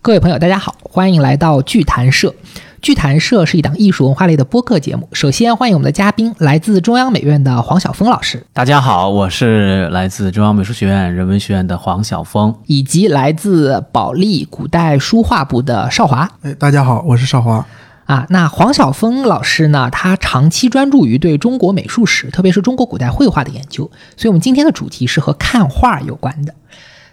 各位朋友，大家好，欢迎来到剧谈社。剧谈社是一档艺术文化类的播客节目。首先欢迎我们的嘉宾，来自中央美院的黄晓峰老师，大家好，我是来自中央美术学院人文学院的黄晓峰，以及来自保利古代书画部的邵华。哎，大家好，我是邵华。啊，那黄晓峰老师呢？他长期专注于对中国美术史，特别是中国古代绘画的研究。所以，我们今天的主题是和看画有关的。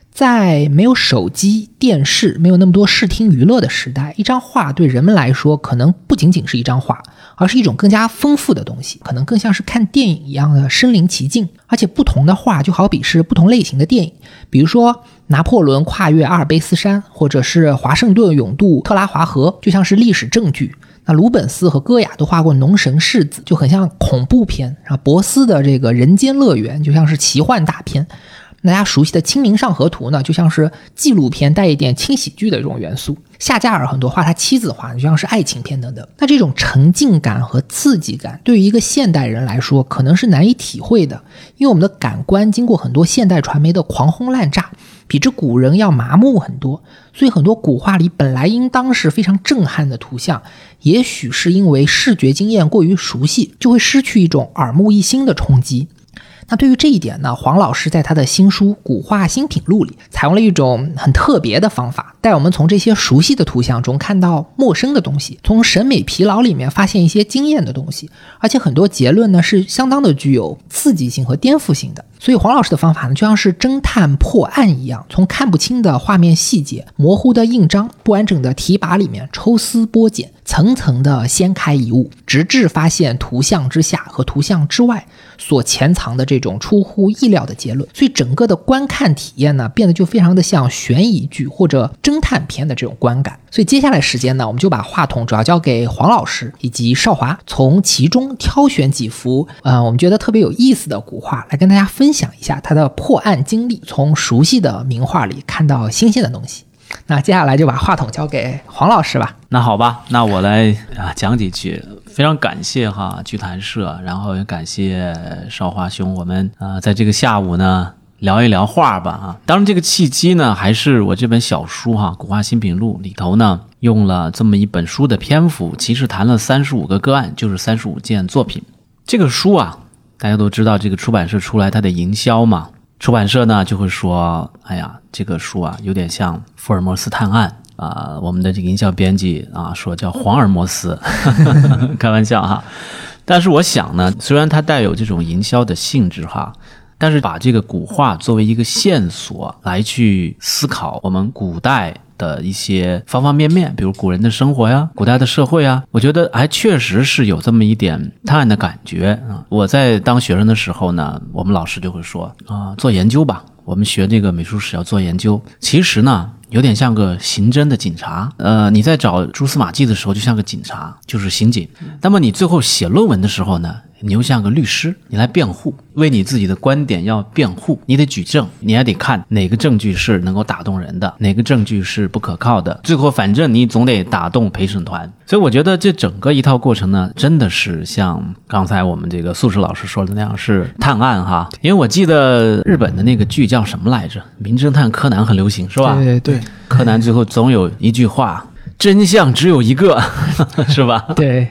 在没有手机、电视、没有那么多视听娱乐的时代，一张画对人们来说，可能不仅仅是一张画，而是一种更加丰富的东西，可能更像是看电影一样的身临其境。而且，不同的画就好比是不同类型的电影，比如说拿破仑跨越阿尔卑斯山，或者是华盛顿勇渡特拉华河，就像是历史证据。那鲁本斯和戈雅都画过农神世子，就很像恐怖片。然后博斯的这个人间乐园就像是奇幻大片。大家熟悉的《清明上河图》呢，就像是纪录片带一点轻喜剧的这种元素。夏加尔很多画他妻子画，就像是爱情片等等。那这种沉浸感和刺激感，对于一个现代人来说，可能是难以体会的，因为我们的感官经过很多现代传媒的狂轰滥炸，比之古人要麻木很多。所以很多古画里本来应当是非常震撼的图像，也许是因为视觉经验过于熟悉，就会失去一种耳目一新的冲击。那对于这一点呢，黄老师在他的新书《古画新品录》里，采用了一种很特别的方法，带我们从这些熟悉的图像中看到陌生的东西，从审美疲劳里面发现一些惊艳的东西，而且很多结论呢是相当的具有刺激性和颠覆性的。所以黄老师的方法呢，就像是侦探破案一样，从看不清的画面细节、模糊的印章、不完整的题跋里面抽丝剥茧，层层的掀开一物，直至发现图像之下和图像之外所潜藏的这种出乎意料的结论。所以整个的观看体验呢，变得就非常的像悬疑剧或者侦探片的这种观感。所以接下来时间呢，我们就把话筒主要交给黄老师以及少华，从其中挑选几幅呃我们觉得特别有意思的古画来跟大家分。分享一下他的破案经历，从熟悉的名画里看到新鲜的东西。那接下来就把话筒交给黄老师吧。那好吧，那我来啊讲几句。非常感谢哈剧谈社，然后也感谢少华兄，我们啊在这个下午呢聊一聊画吧啊。当然这个契机呢，还是我这本小书哈《古画新品录》里头呢用了这么一本书的篇幅，其实谈了三十五个个案，就是三十五件作品。这个书啊。大家都知道这个出版社出来它的营销嘛，出版社呢就会说，哎呀，这个书啊有点像福尔摩斯探案啊。我们的这个营销编辑啊说叫黄尔摩斯，开玩笑哈。但是我想呢，虽然它带有这种营销的性质哈，但是把这个古画作为一个线索来去思考我们古代。的一些方方面面，比如古人的生活呀，古代的社会啊，我觉得还确实是有这么一点探案的感觉啊。我在当学生的时候呢，我们老师就会说啊，做研究吧，我们学这个美术史要做研究。其实呢，有点像个刑侦的警察，呃，你在找蛛丝马迹的时候，就像个警察，就是刑警。那么你最后写论文的时候呢？你又像个律师，你来辩护，为你自己的观点要辩护，你得举证，你还得看哪个证据是能够打动人的，哪个证据是不可靠的。最后，反正你总得打动陪审团。所以，我觉得这整个一套过程呢，真的是像刚才我们这个素食老师说的那样，是探案哈。因为我记得日本的那个剧叫什么来着，《名侦探柯南》很流行，是吧？对对，柯南最后总有一句话。真相只有一个，是吧？对，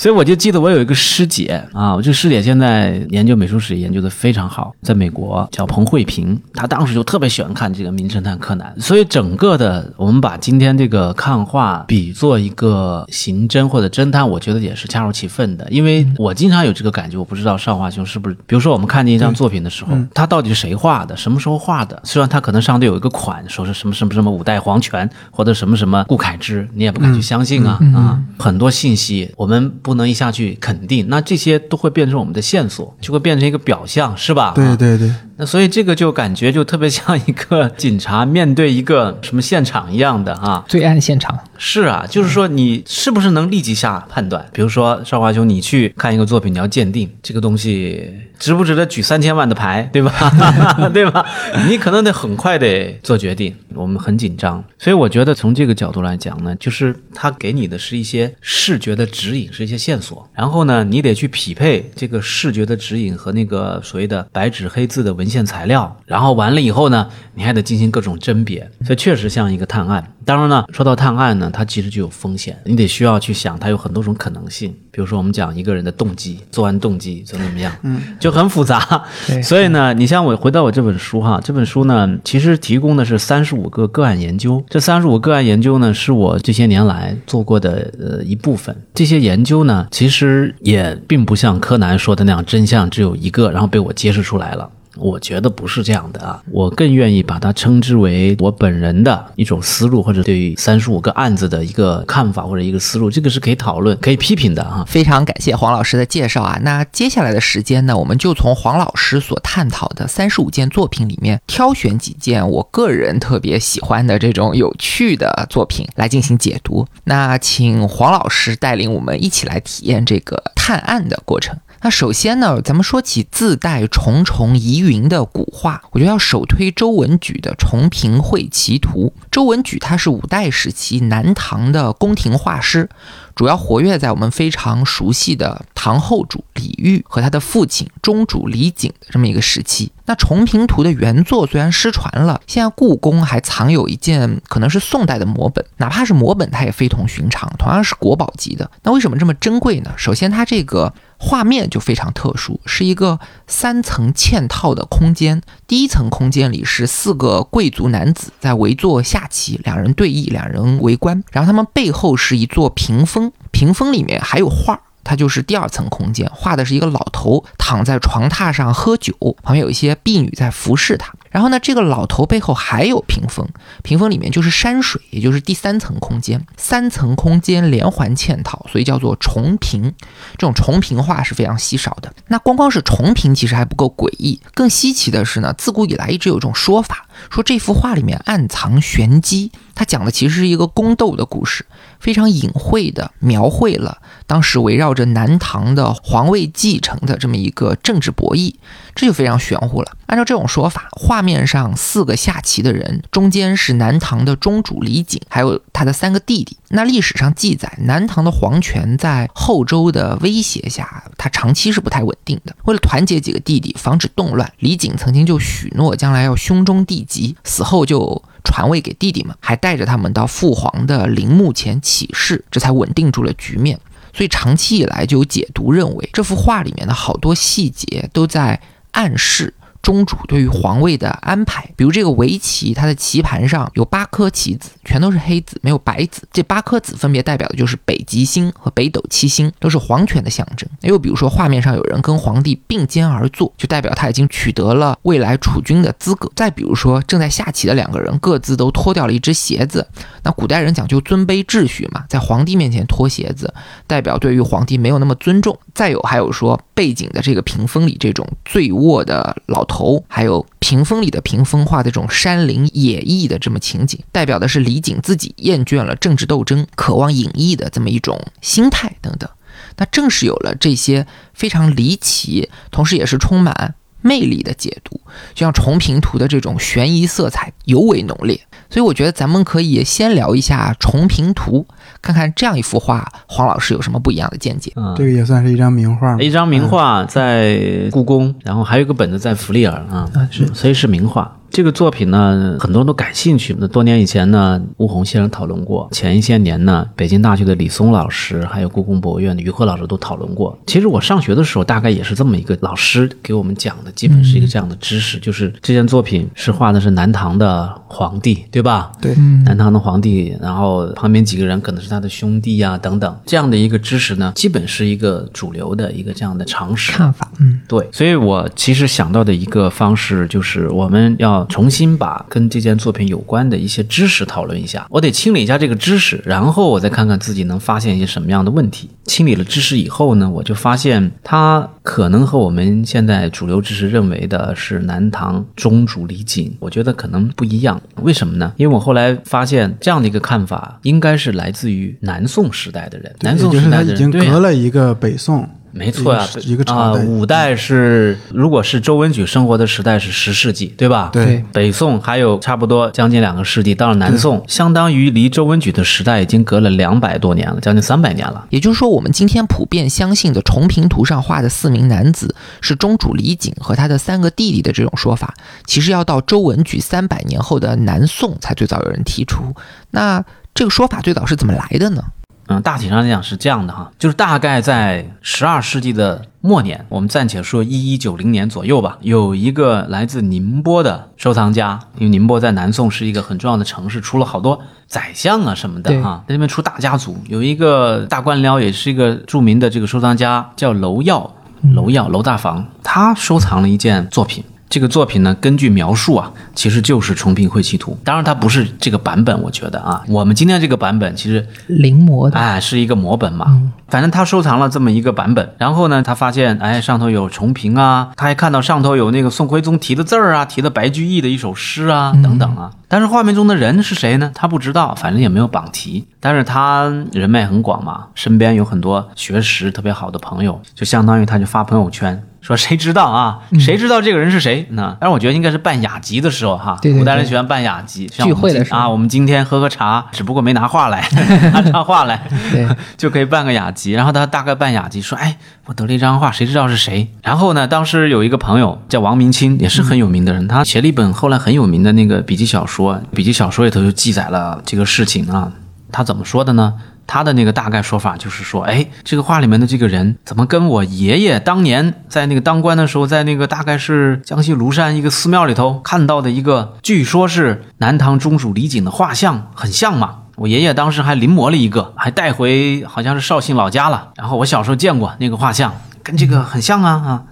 所以我就记得我有一个师姐啊，我这师姐现在研究美术史研究的非常好，在美国叫彭慧萍，她当时就特别喜欢看这个《名侦探柯南》，所以整个的我们把今天这个看画比作一个刑侦或者侦探，我觉得也是恰如其分的，因为我经常有这个感觉，我不知道少华兄是不是，比如说我们看见一张作品的时候，他到底是谁画的，什么时候画的？虽然他可能上头有一个款，说是什么什么什么五代皇权或者什么什么顾恺之。你也不敢去相信啊啊！很多信息我们不不能一下去肯定，那这些都会变成我们的线索，就会变成一个表象，是吧？对对对。那所以这个就感觉就特别像一个 警察面对一个什么现场一样的啊。罪案现场，是啊，就是说你是不是能立即下判断？比如说少华兄，你去看一个作品，你要鉴定这个东西值不值得举三千万的牌，对吧？对吧？你可能得很快得做决定。我们很紧张，所以我觉得从这个角度来讲呢，就是他给你的是一些视觉的指引，是一些线索，然后呢，你得去匹配这个视觉的指引和那个所谓的白纸黑字的文献材料，然后完了以后呢，你还得进行各种甄别，所以确实像一个探案。当然呢，说到探案呢，它其实就有风险，你得需要去想它有很多种可能性。比如说我们讲一个人的动机，作案动机怎么怎么样，嗯，就很复杂。所以呢，你像我回到我这本书哈，这本书呢，其实提供的是三十五个个案研究。这三十五个案研究呢，是我这些年来做过的呃一部分。这些研究呢，其实也并不像柯南说的那样，真相只有一个，然后被我揭示出来了。我觉得不是这样的啊，我更愿意把它称之为我本人的一种思路，或者对于三十五个案子的一个看法或者一个思路，这个是可以讨论、可以批评的啊。非常感谢黄老师的介绍啊！那接下来的时间呢，我们就从黄老师所探讨的三十五件作品里面挑选几件我个人特别喜欢的这种有趣的作品来进行解读。那请黄老师带领我们一起来体验这个探案的过程。那首先呢，咱们说起自带重重疑云的古画，我觉得要首推周文举的《重平会奇图》。周文举他是五代时期南唐的宫廷画师，主要活跃在我们非常熟悉的唐后主李煜和他的父亲中主李璟的这么一个时期。那《重平图》的原作虽然失传了，现在故宫还藏有一件可能是宋代的摹本，哪怕是摹本，它也非同寻常，同样是国宝级的。那为什么这么珍贵呢？首先，它这个画面就非常特殊，是一个三层嵌套的空间。第一层空间里是四个贵族男子在围坐下棋，两人对弈，两人围观。然后他们背后是一座屏风，屏风里面还有画。它就是第二层空间，画的是一个老头躺在床榻上喝酒，旁边有一些婢女在服侍他。然后呢，这个老头背后还有屏风，屏风里面就是山水，也就是第三层空间。三层空间连环嵌套，所以叫做重屏。这种重屏画是非常稀少的。那光光是重屏其实还不够诡异，更稀奇的是呢，自古以来一直有一种说法，说这幅画里面暗藏玄机。它讲的其实是一个宫斗的故事，非常隐晦的描绘了当时围绕着南唐的皇位继承的这么一个政治博弈，这就非常玄乎了。按照这种说法，画面上四个下棋的人，中间是南唐的中主李璟，还有他的三个弟弟。那历史上记载，南唐的皇权在后周的威胁下，它长期是不太稳定的。为了团结几个弟弟，防止动乱，李璟曾经就许诺将来要兄终弟及，死后就传位给弟弟们，还带着他们到父皇的陵墓前起誓，这才稳定住了局面。所以长期以来就有解读认为，这幅画里面的好多细节都在暗示。中主对于皇位的安排，比如这个围棋，它的棋盘上有八颗棋子，全都是黑子，没有白子。这八颗子分别代表的就是北极星和北斗七星，都是皇权的象征。又比如说，画面上有人跟皇帝并肩而坐，就代表他已经取得了未来储君的资格。再比如说，正在下棋的两个人各自都脱掉了一只鞋子，那古代人讲究尊卑秩序嘛，在皇帝面前脱鞋子，代表对于皇帝没有那么尊重。再有还有说，背景的这个屏风里这种醉卧的老。头，还有屏风里的屏风画的这种山林野逸的这么情景，代表的是李璟自己厌倦了政治斗争，渴望隐逸的这么一种心态等等。那正是有了这些非常离奇，同时也是充满魅力的解读，就像重平图的这种悬疑色彩尤为浓烈。所以我觉得咱们可以先聊一下重平图，看看这样一幅画，黄老师有什么不一样的见解？嗯，这个也算是一张名画嘛。一张名画在故宫，然后还有一个本子在弗利尔啊，是所以是名画。这个作品呢，很多人都感兴趣。那多年以前呢，吴红先生讨论过；前一些年呢，北京大学的李松老师，还有故宫博物院的于鹤老师都讨论过。其实我上学的时候，大概也是这么一个老师给我们讲的，基本是一个这样的知识，就是这件作品是画的是南唐的皇帝，对吧？对，南唐的皇帝，然后旁边几个人可能是他的兄弟呀、等等，这样的一个知识呢，基本是一个主流的一个这样的常识。看法，嗯，对，所以我其实想到的一个方式就是，我们要要重新把跟这件作品有关的一些知识讨论一下。我得清理一下这个知识，然后我再看看自己能发现一些什么样的问题。清理了知识以后呢，我就发现它可能和我们现在主流知识认为的是南唐宗主李璟，我觉得可能不一样。为什么呢？因为我后来发现这样的一个看法，应该是来自于南宋时代的人。南宋时代的人，就是他已经隔了一个北宋，没错呀、一个一个啊，朝代。五代是如果是周文举生活的时代是十世纪，对吧？对北宋还有差不多将近两个世纪，到了南宋，相当于离周文举的时代已经隔了两百多年了，将近三百年了。也就是说，我们今天普遍相信的重平图上画的四名男子是中主李璟和他的三个弟弟的这种说法，其实要到周文举三百年后的南宋才最早有人提出。那这个说法最早是怎么来的呢？嗯，大体上来讲是这样的哈，就是大概在十二世纪的末年，我们暂且说一一九零年左右吧，有一个来自宁波的收藏家，因为宁波在南宋是一个很重要的城市，出了好多宰相啊什么的对哈，在那边出大家族，有一个大官僚，也是一个著名的这个收藏家，叫娄耀，娄耀娄大房，他收藏了一件作品。这个作品呢，根据描述啊，其实就是《重平会稽图》。当然，它不是这个版本，我觉得啊，我们今天这个版本其实临摹的，哎，是一个摹本嘛。反正他收藏了这么一个版本，然后呢，他发现哎上头有重平啊，他还看到上头有那个宋徽宗题的字儿啊，提的白居易的一首诗啊等等啊。但是画面中的人是谁呢？他不知道，反正也没有榜题。但是他人脉很广嘛，身边有很多学识特别好的朋友，就相当于他就发朋友圈。说谁知道啊？谁知道这个人是谁？那但是，我觉得应该是办雅集的时候哈。古代人喜欢办雅集，聚会的时候今啊，我们今天喝喝茶，只不过没拿画来，拿张画来，对，就可以办个雅集。然后他大概办雅集，说：“哎，我得了一张画，谁知道是谁？”然后呢，当时有一个朋友叫王明清，也是很有名的人，他写了一本后来很有名的那个笔记小说，笔记小说里头就记载了这个事情啊。他怎么说的呢？他的那个大概说法就是说，哎，这个画里面的这个人怎么跟我爷爷当年在那个当官的时候，在那个大概是江西庐山一个寺庙里头看到的一个，据说是南唐中主李璟的画像，很像嘛。我爷爷当时还临摹了一个，还带回好像是绍兴老家了。然后我小时候见过那个画像，跟这个很像啊啊。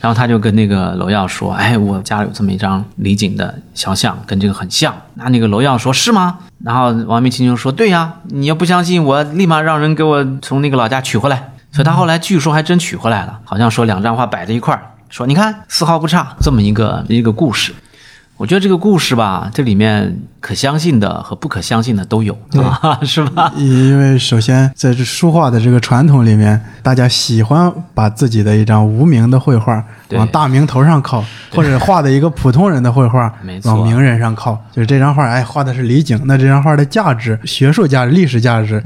然后他就跟那个娄耀说：“哎，我家里有这么一张李景的肖像，跟这个很像。”那那个娄耀说：“是吗？”然后王明清就说：“对呀，你要不相信，我立马让人给我从那个老家取回来。”所以他后来据说还真取回来了，好像说两张画摆在一块儿，说你看丝毫不差，这么一个一个故事。我觉得这个故事吧，这里面可相信的和不可相信的都有，啊，是吧？因为首先在这书画的这个传统里面，大家喜欢把自己的一张无名的绘画往大名头上靠，或者画的一个普通人的绘画 往名人上靠。就是这张画，哎，画的是李景，那这张画的价值、学术价值、历史价值、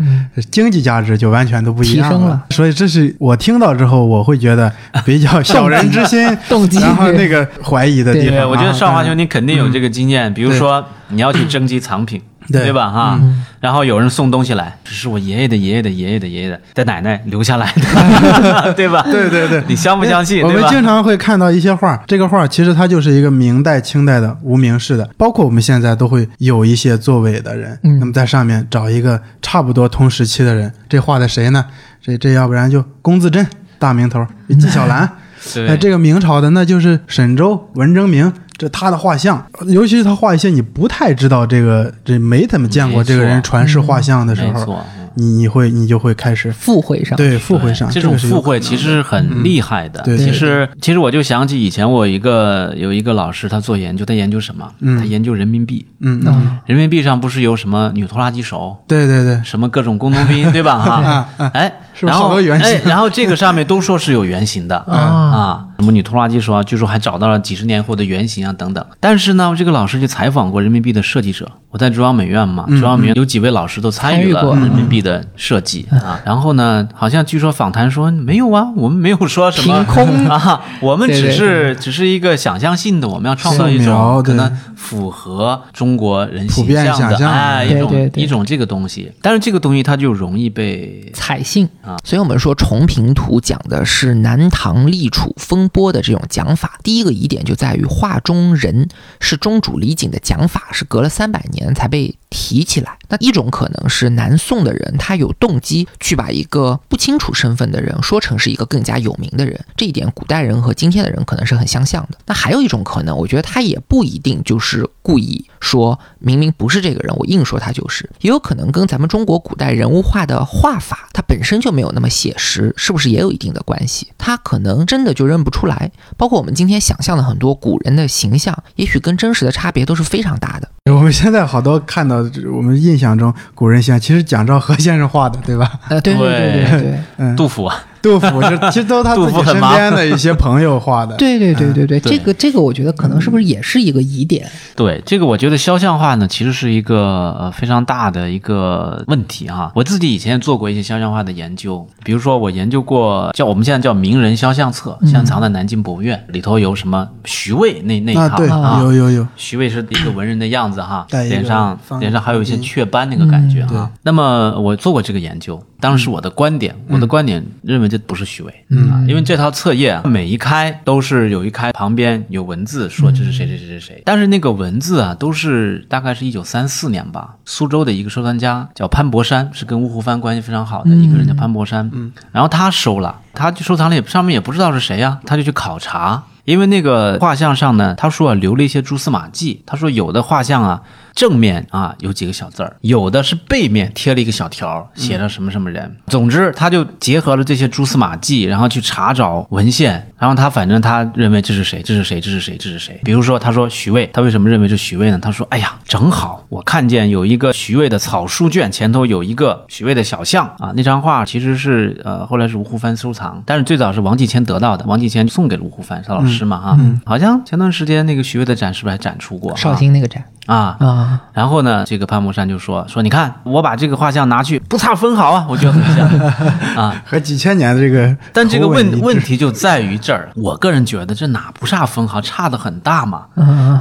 经济价值就完全都不一样了。所以这是我听到之后，我会觉得比较 小人之心，动机。然后那个怀疑的地方对我觉得少华兄但你肯定有这个经验，比如说你要去征集藏品，对对吧？哈，然后有人送东西来，这是我爷爷的爷爷的爷爷的爷爷的的奶奶留下来的，对吧？对对对你相不相信？我们？经常会看到一些画，这个画其实它就是一个明代、清代的无名氏的，包括我们现在都会有一些作伪的人，嗯那么在上面找一个差不多同时期的人，这画的谁呢？这这要不然就龚自珍大名头，纪晓岚，哎，对，这个明朝的那就是沈周、文征明。这他的画像，尤其是他画一些你不太知道这个，这没怎么见过这个人传世画像的时候，没错。你你会你就会开始附会上，对附会上这种附会其实很厉害的。对对其实其实我就想起以前我有一个有一个老师，他做研究，他研究什么？嗯。他研究人民币。嗯，嗯人民币上不是有什么女拖拉机手，对对对，什么各种工农兵，对吧？哈，哎，是不是然后哎，然后这个上面都说是有原型的。啊啊，什么女拖拉机说啊，据说还找到了几十年后的原型啊等等。但是呢，这个老师就采访过人民币的设计者，我在中央美院嘛，中央美院有几位老师都参与过人民币的设计啊。然后呢，好像据说访谈说没有啊，我们没有说什么凭空 啊，我们只对对是只是一个想象性的，我们要创造一种可能符合中国人普遍形象的想象的哎一种对对。对一种这个东西，但是这个东西它就容易被采信。啊所以我们说重平图讲的是南唐立储风播的这种讲法。第一个疑点就在于画中人是中主李景的讲法是隔了三百年才被提起来。那一种可能是南宋的人他有动机去把一个不清楚身份的人说成是一个更加有名的人，这一点古代人和今天的人可能是很相像的。那还有一种可能，我觉得他也不一定就是故意说明明不是这个人，我硬说他就是，也有可能跟咱们中国古代人物画的画法它本身就没有那么写实，是不是也有一定的关系？他可能真的就认不出来。包括我们今天想象的很多古人的形象，也许跟真实的差别都是非常大的。我们现在好多看到我们印象中古人像，其实蒋兆和先生画的，对吧？呃，对对对对对。嗯，杜甫啊，杜甫是 其实都是他自己身边的一些朋友画的。对对对对对，对这个这个，我觉得可能是不是也是一个疑点？对这个，我觉得肖像画呢，其实是一个呃非常大的一个问题哈。我自己以前也做过一些肖像画的研究，比如说我研究过叫我们现在叫名人肖像册，现在藏在南京博物院，里头有什么徐渭那那一啊，套对，啊有有有，徐渭是一个文人的样子哈，脸上脸上还有一些雀斑那个感觉哈。那么我做过这个研究，当然是我的观点，我的观点认为这不是虚伪，嗯，因为这套册页啊每一开都是有一开旁边有文字说这是谁谁谁谁谁，但是那个文字啊都是大概是一九三四年吧，苏州的一个收藏家叫潘伯山，是跟吴湖帆关系非常好的一个人叫潘伯山，嗯，然后他收了，他就收藏了也上面也不知道是谁呀、他就去考察。因为那个画像上呢，他说啊留了一些蛛丝马迹。他说有的画像啊正面啊有几个小字儿，有的是背面贴了一个小条儿，写着什么什么人。总之，他就结合了这些蛛丝马迹，然后去查找文献，然后他反正他认为这是谁，这是谁，这是谁，这是谁。比如说，他说徐渭，他为什么认为是徐渭呢？他说，哎呀，正好我看见有一个徐渭的草书卷，前头有一个徐渭的小像啊，那张画其实是呃后来是吴湖帆收藏，但是最早是王继谦得到的，王继谦送给了吴湖帆他老师嘛哈、好像前段时间那个徐渭的展是不是还展出过？绍兴那个展啊。啊，然后呢，这个潘木山就说说，你看我把这个画像拿去，不差分毫啊，我觉得很像 啊。和几千年的这个，但这个问问，题就在于这儿，我个人觉得这哪不差分毫，差的很大嘛。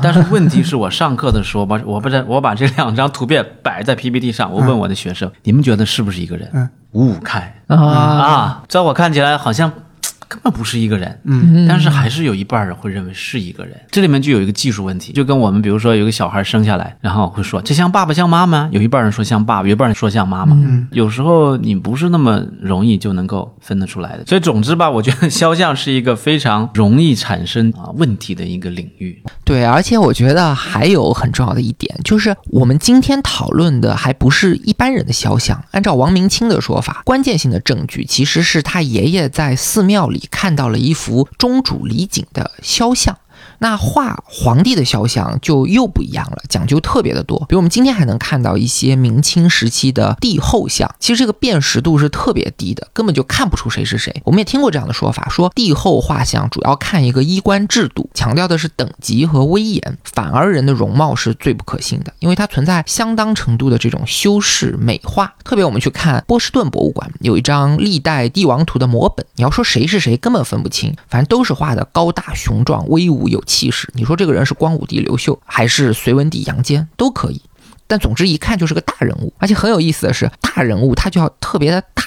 但是问题是我上课的时候，把我把这我把这两张图片摆在 PPT 上，我问我的学生，你们觉得是不是一个人？嗯五五开啊啊，在我看起来好像。根本不是一个人，嗯，但是还是有一半人会认为是一个人。这里面就有一个技术问题，就跟我们比如说有个小孩生下来，然后会说这像爸爸像妈妈，有一半人说像爸爸，有一半人说像妈妈。嗯，有时候你不是那么容易就能够分得出来的。所以总之吧，我觉得肖像是一个非常容易产生啊问题的一个领域。对，而且我觉得还有很重要的一点，就是我们今天讨论的还不是一般人的肖像。按照王明清的说法，关键性的证据其实是他爷爷在寺庙里你看到了一幅中主李璟的肖像。那画皇帝的肖像就又不一样了，讲究特别的多。比如我们今天还能看到一些明清时期的帝后像，其实这个辨识度是特别低的，根本就看不出谁是谁。我们也听过这样的说法，说帝后画像主要看一个衣冠制度，强调的是等级和威严，反而人的容貌是最不可信的，因为它存在相当程度的这种修饰美化。特别我们去看波士顿博物馆有一张历代帝王图的摹本，你要说谁是谁根本分不清，反正都是画的高大雄壮、威武有气势。你说这个人是光武帝刘秀还是隋文帝杨坚都可以，但总之一看就是个大人物，而且很有意思的是，大人物他就要特别的大。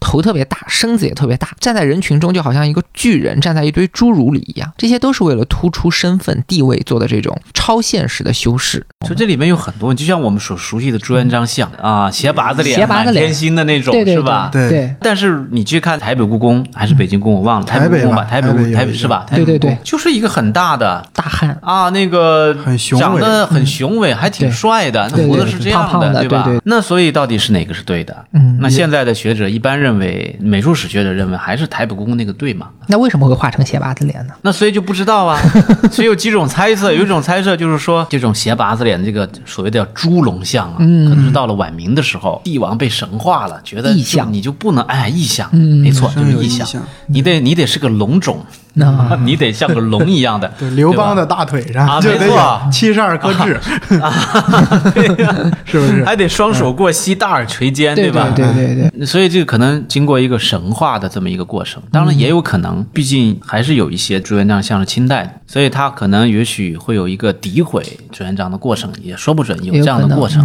头特别大，身子也特别大，站在人群中就好像一个巨人站在一堆侏儒里一样。这些都是为了突出身份地位做的这种超现实的修饰。就这里面有很多，就像我们所熟悉的朱元璋像啊，斜拔子脸、斜拔子脸满天星的那种，对对是吧？对对但是你去看台北故宫还是北京故宫，我忘了，台北北故宫吧，台北故台北有一个台北是吧？对对对台北故宫就是一个很大的大汉，啊，那个很雄伟长得很雄伟，还挺帅的，那对对胡子是这样的？对吧那所以到底是哪个是对的？嗯那现在的学者一般认为，美术史学者认为还是台北故宫那个对嘛？那为什么会画成斜拔子脸呢？那所以就不知道啊，所以有几种猜测，有一种猜测就是说，这种斜拔子脸这个所谓的叫猪龙像啊，嗯。可能是到了晚明的时候，帝王被神化了，觉得就异象。你就不能哎异象，嗯。没错，就是异象。象，你得你得是个龙种，那你得像个龙一样的，对刘邦的大腿上啊没错有七十二颗痣啊，是不是？还得双手过膝，大耳垂肩，对吧？对对对对，所以这个可能经过一个神话的这么一个过程，当然也有可能，毕竟还是有一些朱元璋像是清代的，所以他可能也许会有一个诋毁朱元璋的过程，也说不准有这样的过程，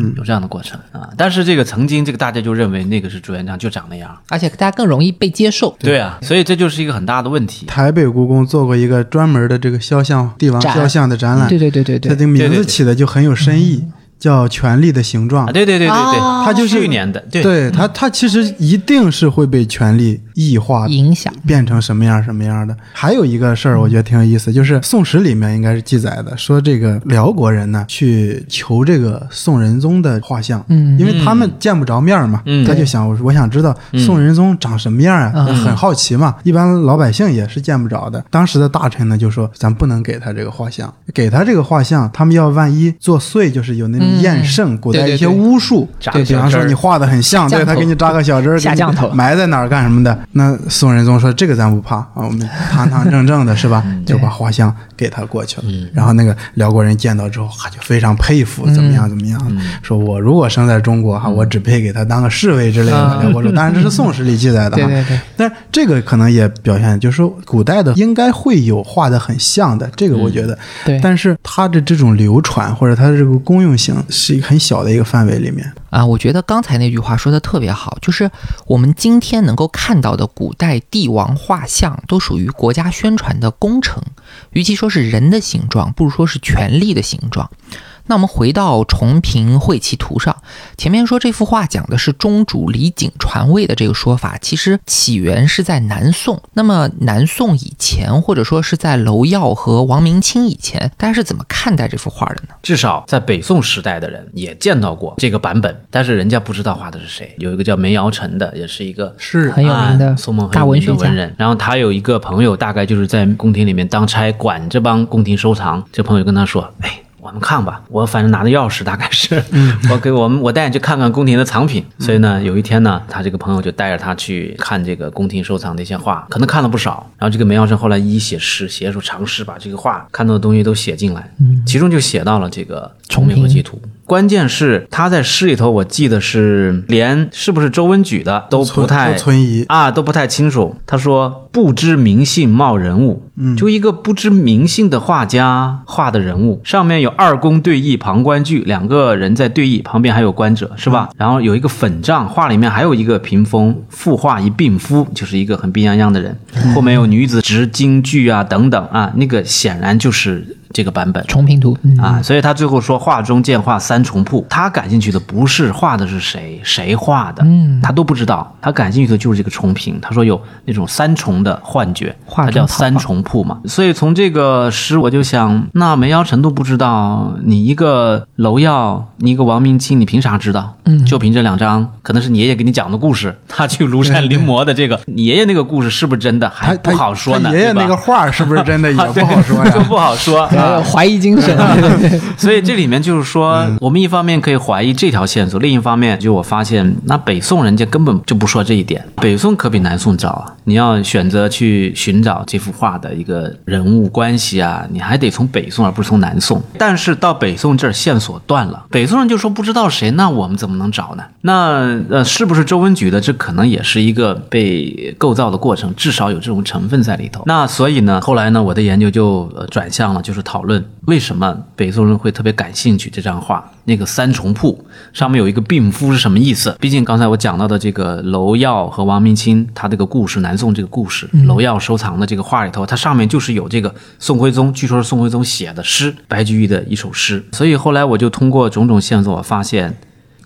嗯，有这样的过程啊。但是这个曾经这个大家就认为那个是朱元璋，就长那样，而且大家更容易被接受。对啊，所以这就是一个很大的问题。台北故宫做过一个专门的这个肖像帝王肖像的展览，对对对对对，它这个名字起的就很有深意。叫《权力的形状。啊，》，对对对对对，哦。它就是去年的，对。对它它其实一定是会被权力异化影响。变成什么样什么样的。还有一个事儿，我觉得挺有意思，就是《宋史》里面应该是记载的，说这个辽国人呢去求这个宋仁宗的画像，嗯。因为他们见不着面嘛，嗯。他就想我我想知道宋仁宗长什么样啊，嗯。很好奇嘛。一般老百姓也是见不着的。当时的大臣呢就说，咱不能给他这个画像，给他这个画像，他们要万一作祟，就是有那种嗯验圣，古代一些巫术，对比方说你画的很像，对他给你扎个小针儿，给你下降头埋在哪儿干什么的？那宋仁宗说这个咱不怕啊，我们 堂堂正正的是吧？就把画像给他过去了。然后那个辽国人见到之后，哈就非常佩服，怎么样怎么样？说我如果生在中国哈，我只配给他当个侍卫之类的。嗯辽国说，当然这是宋史里记载的哈。对对对，但是这个可能也表现，就是说古代的应该会有画的很像的，这个我觉得。对但是它的这种流传或者它的这个公用性是一个很小的一个范围里面。啊，我觉得刚才那句话说的特别好，就是我们今天能够看到的古代帝王画像，都属于国家宣传的工程。与其说是人的形状，不如说是权力的形状。那我们回到重平会棋图上，前面说这幅画讲的是中主李璟传位的这个说法，其实起源是在南宋。那么南宋以前，或者说是在娄耀和王明清以前，大家是怎么看待这幅画的呢？至少在北宋时代的人也见到过这个版本，但是人家不知道画的是谁。有一个叫梅尧臣的，也是一个是很有名的啊宋梦很大有名的文学家文人。然后他有一个朋友，大概就是在宫廷里面当差，管这帮宫廷收藏。这朋友跟他说：“哎。”我们看吧，我反正拿着钥匙，大概是，我给我们我带你去看看宫廷的藏品。所以呢，有一天呢，他这个朋友就带着他去看这个宫廷收藏的一些画，可能看了不少。然后这个梅尧臣后来一一写诗，写一首长诗，把这个画看到的东西都写进来，其中就写到了这个重明和棋图。关键是他在诗里头，我记得是连是不是周文举的都不太存疑啊，都不太清楚。他说不知名姓冒人物，嗯，就一个不知名姓的画家画的人物，上面有二公对弈，旁观句，两个人在对弈，旁边还有观者，是吧？然后有一个粉帐，画里面还有一个屏风，附画一病夫，就是一个很病殃殃的人，后面有女子执京剧啊等等啊，那个显然就是这个版本。重平图，嗯啊，所以他最后说画中见画三重铺，他感兴趣的不是画的是谁，谁画的，嗯他都不知道，他感兴趣的就是这个重平。他说有那种三重的幻觉，画它叫三重铺嘛。所以从这个诗我就想，那梅尧臣都不知道，你一个楼耀，你一个王明清，你凭啥知道？嗯就凭这两张，可能是你爷爷给你讲的故事，他去庐山临摹的这个，你爷爷那个故事是不是真的，还不好说呢。他爷爷那个画是不是真的也不好说 就。不好说。怀疑精神，所以这里面就是说，我们一方面可以怀疑这条线索，另一方面就我发现，那北宋人家根本就不说这一点，北宋可比南宋早啊。你要选择去寻找这幅画的一个人物关系啊，你还得从北宋而不是从南宋。但是到北宋这儿线索断了，北宋人就说不知道谁，那我们怎么能找呢？那呃，是不是周文举的？这可能也是一个被构造的过程，至少有这种成分在里头。那所以呢，后来呢，我的研究就呃转向了，就是讨论为什么北宋人会特别感兴趣这张画。那个三重铺上面有一个病夫是什么意思？毕竟刚才我讲到的这个娄耀和王明清，他这个故事，南宋这个故事，娄耀收藏的这个画里头，它上面就是有这个宋徽宗，据说是宋徽宗写的诗，白居易的一首诗。所以后来我就通过种种线索，我发现。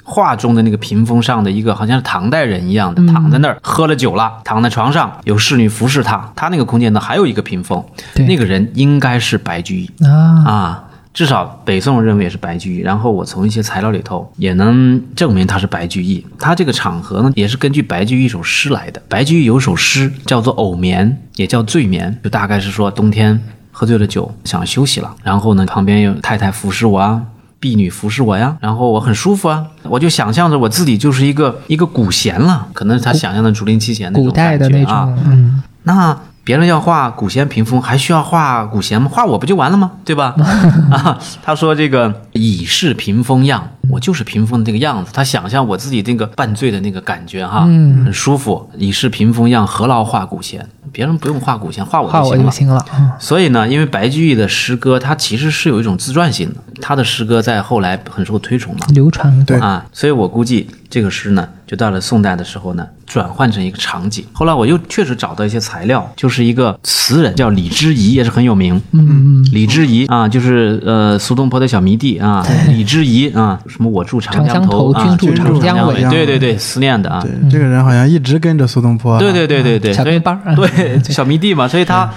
画中的那个屏风上的一个好像是唐代人一样的，躺在那儿喝了酒了，躺在床上，有侍女服侍他。他那个空间呢还有一个屏风，那个人应该是白居易。啊，啊，至少北宋认为也是白居易。然后我从一些材料里头也能证明他是白居易。他这个场合呢，也是根据白居易一首诗来的。白居易有首诗叫做《偶眠》，也叫醉眠，就大概是说冬天喝醉了酒想休息了，然后呢旁边有太太服侍我啊。婢女服侍我呀，然后我很舒服啊，我就想象着我自己就是一个一个古贤了，可能是他想象的竹林七贤那种古代的那感觉啊。种，嗯，那别人要画古贤屏风，还需要画古贤吗？画我不就完了吗？对吧？啊，他说这个已是屏风样，我就是屏风的这个样子。他想象我自己那个半醉的那个感觉哈，嗯很舒服。已是屏风样，何劳画古贤？别人不用画古贤，画我画我就行了。行了，嗯所以呢，因为白居易的诗歌，它其实是有一种自传性的，他的诗歌在后来很受推崇嘛。流传很对。啊，所以我估计这个诗呢，就到了宋代的时候呢，转换成一个场景。后来我又确实找到一些材料，就是一个词人叫李之仪，也是很有名。嗯嗯，李之仪啊，就是呃苏东坡的小迷弟啊，李之仪啊，什么我住长长江头，君住长江尾对对对，思念的啊。对，这个人好像一直跟着苏东坡啊。对对对对对，小所以跟班儿对小迷弟嘛，所以他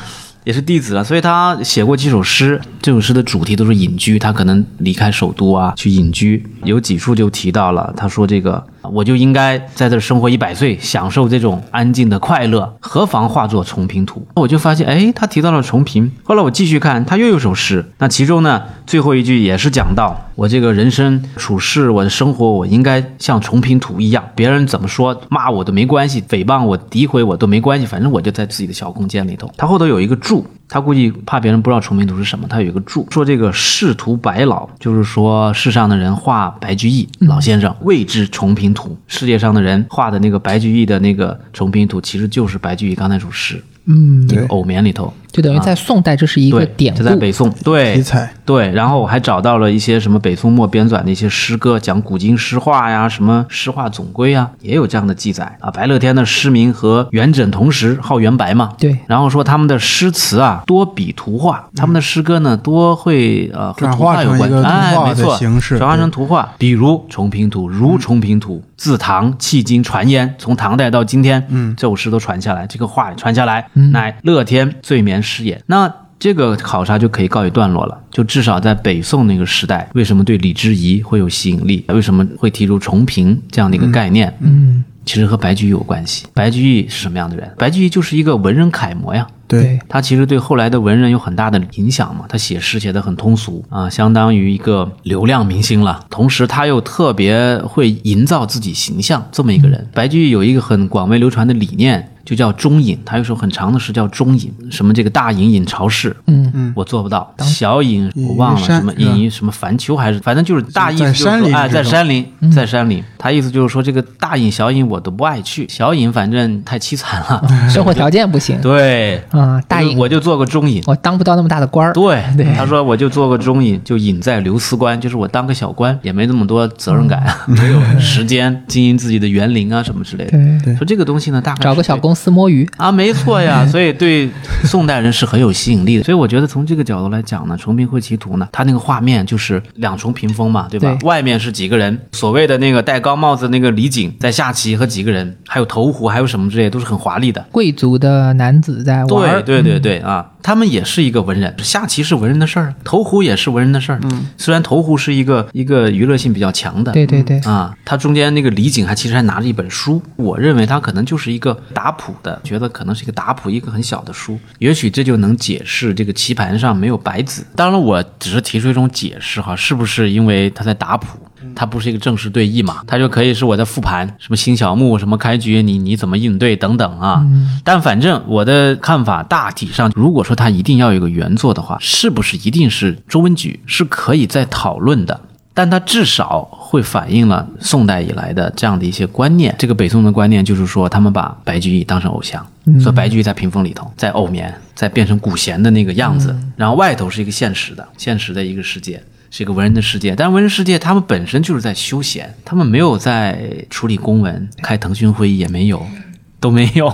也是弟子啊，所以他写过几首诗，这首诗的主题都是隐居，他可能离开首都啊去隐居，有几处就提到了，他说这个我就应该在这儿生活一百岁，享受这种安静的快乐，何妨化作重平图？我就发现，哎，他提到了重平，后来我继续看，他又有首诗，那其中呢最后一句也是讲到我这个人生处事，我的生活，我应该像重平图一样，别人怎么说骂我都没关系，诽谤我、诋毁我都没关系，反正我就在自己的小空间里头。他后头有一个注，他估计怕别人不知道重平图是什么，他有一个注说这个仕途白老，就是说世上的人画白居易老先生谓之重平图，世界上的人画的那个白居易的那个重拼图，其实就是白居易刚才那首诗嗯，那个对《偶棉》里头。就等于在宋代这是一个对，典故就。在北宋，对题材对，然后我还找到了一些什么北宋末编纂的一些诗歌，讲古今诗画呀，什么诗画总归啊，也有这样的记载啊。白乐天的诗名和元稹同时，号元白嘛。对然后说他们的诗词啊多比图画，他们的诗歌呢多会呃和图画有关哎，画的没错，形式转化成图画，比如重平图，如重平图，自唐迄今传焉，从唐代到今天，嗯，这首诗都传下来，这个画也传下来，乃乐天醉眠诗言。那这个考察就可以告一段落了，就至少在北宋那个时代，为什么对李之仪会有吸引力？为什么会提出重评这样的一个概念？嗯，其实和白居易有关系。白居易是什么样的人？白居易就是一个文人楷模呀。对，他其实对后来的文人有很大的影响嘛。他写诗写得很通俗啊，相当于一个流量明星了。同时，他又特别会营造自己形象，这么一个人。白居易有一个很广为流传的理念，就叫中隐。他有首很长的诗叫中隐，什么这个大隐隐朝市，嗯嗯我做不到。小隐我忘了什么隐于什么凡丘还是反正就是大意思在就是说哎，山林在山林，在山林。他意思就是说这个大隐小隐我都不爱去，小隐反正太凄惨了。生活条件不行对，啊，大隐我就做个中隐。我当不到那么大的官儿。对，对他说我就做个中隐，就隐在留思官，就是我当个小官，也没那么多责任感，啊 没有时间经营自己的园林啊什么之类的。对，说这个东西呢，大概找个小公司摸鱼。啊，没错呀，所以对宋代人是很有吸引力的。所以我觉得从这个角度来讲呢，《重平会棋图》呢，它那个画面就是两重屏风嘛，对吧？对外面是几个人，所谓的那个戴高帽子那个李景在下棋和几个人，还有投壶，还有什么之类，都是很华丽的。贵族的男子在玩对儿，对对对啊，他们也是一个文人，下棋是文人的事儿，投壶也是文人的事儿。嗯，虽然投壶是一个一个娱乐性比较强的，对对对，啊，他中间那个李景还其实还拿着一本书，我认为他可能就是一个打谱的，觉得可能是一个打谱，一个很小的书，也许这就能解释这个棋盘上没有白子。当然，我只是提出一种解释哈，是不是因为他在打谱？它不是一个正式对弈嘛，它就可以是我在复盘，什么新小木，什么开局，你你怎么应对等等啊。但反正我的看法大体上，如果说它一定要有一个原作的话，是不是一定是周文举是可以再讨论的。但它至少会反映了宋代以来的这样的一些观念。这个北宋的观念就是说，他们把白居易当成偶像，所以白居易在屏风里头，在偶眠，在变成古贤的那个样子，然后外头是一个现实的、现实的一个世界。是一个文人的世界，但文人世界他们本身就是在休闲，他们没有在处理公文，开腾讯会议也没有，都没有，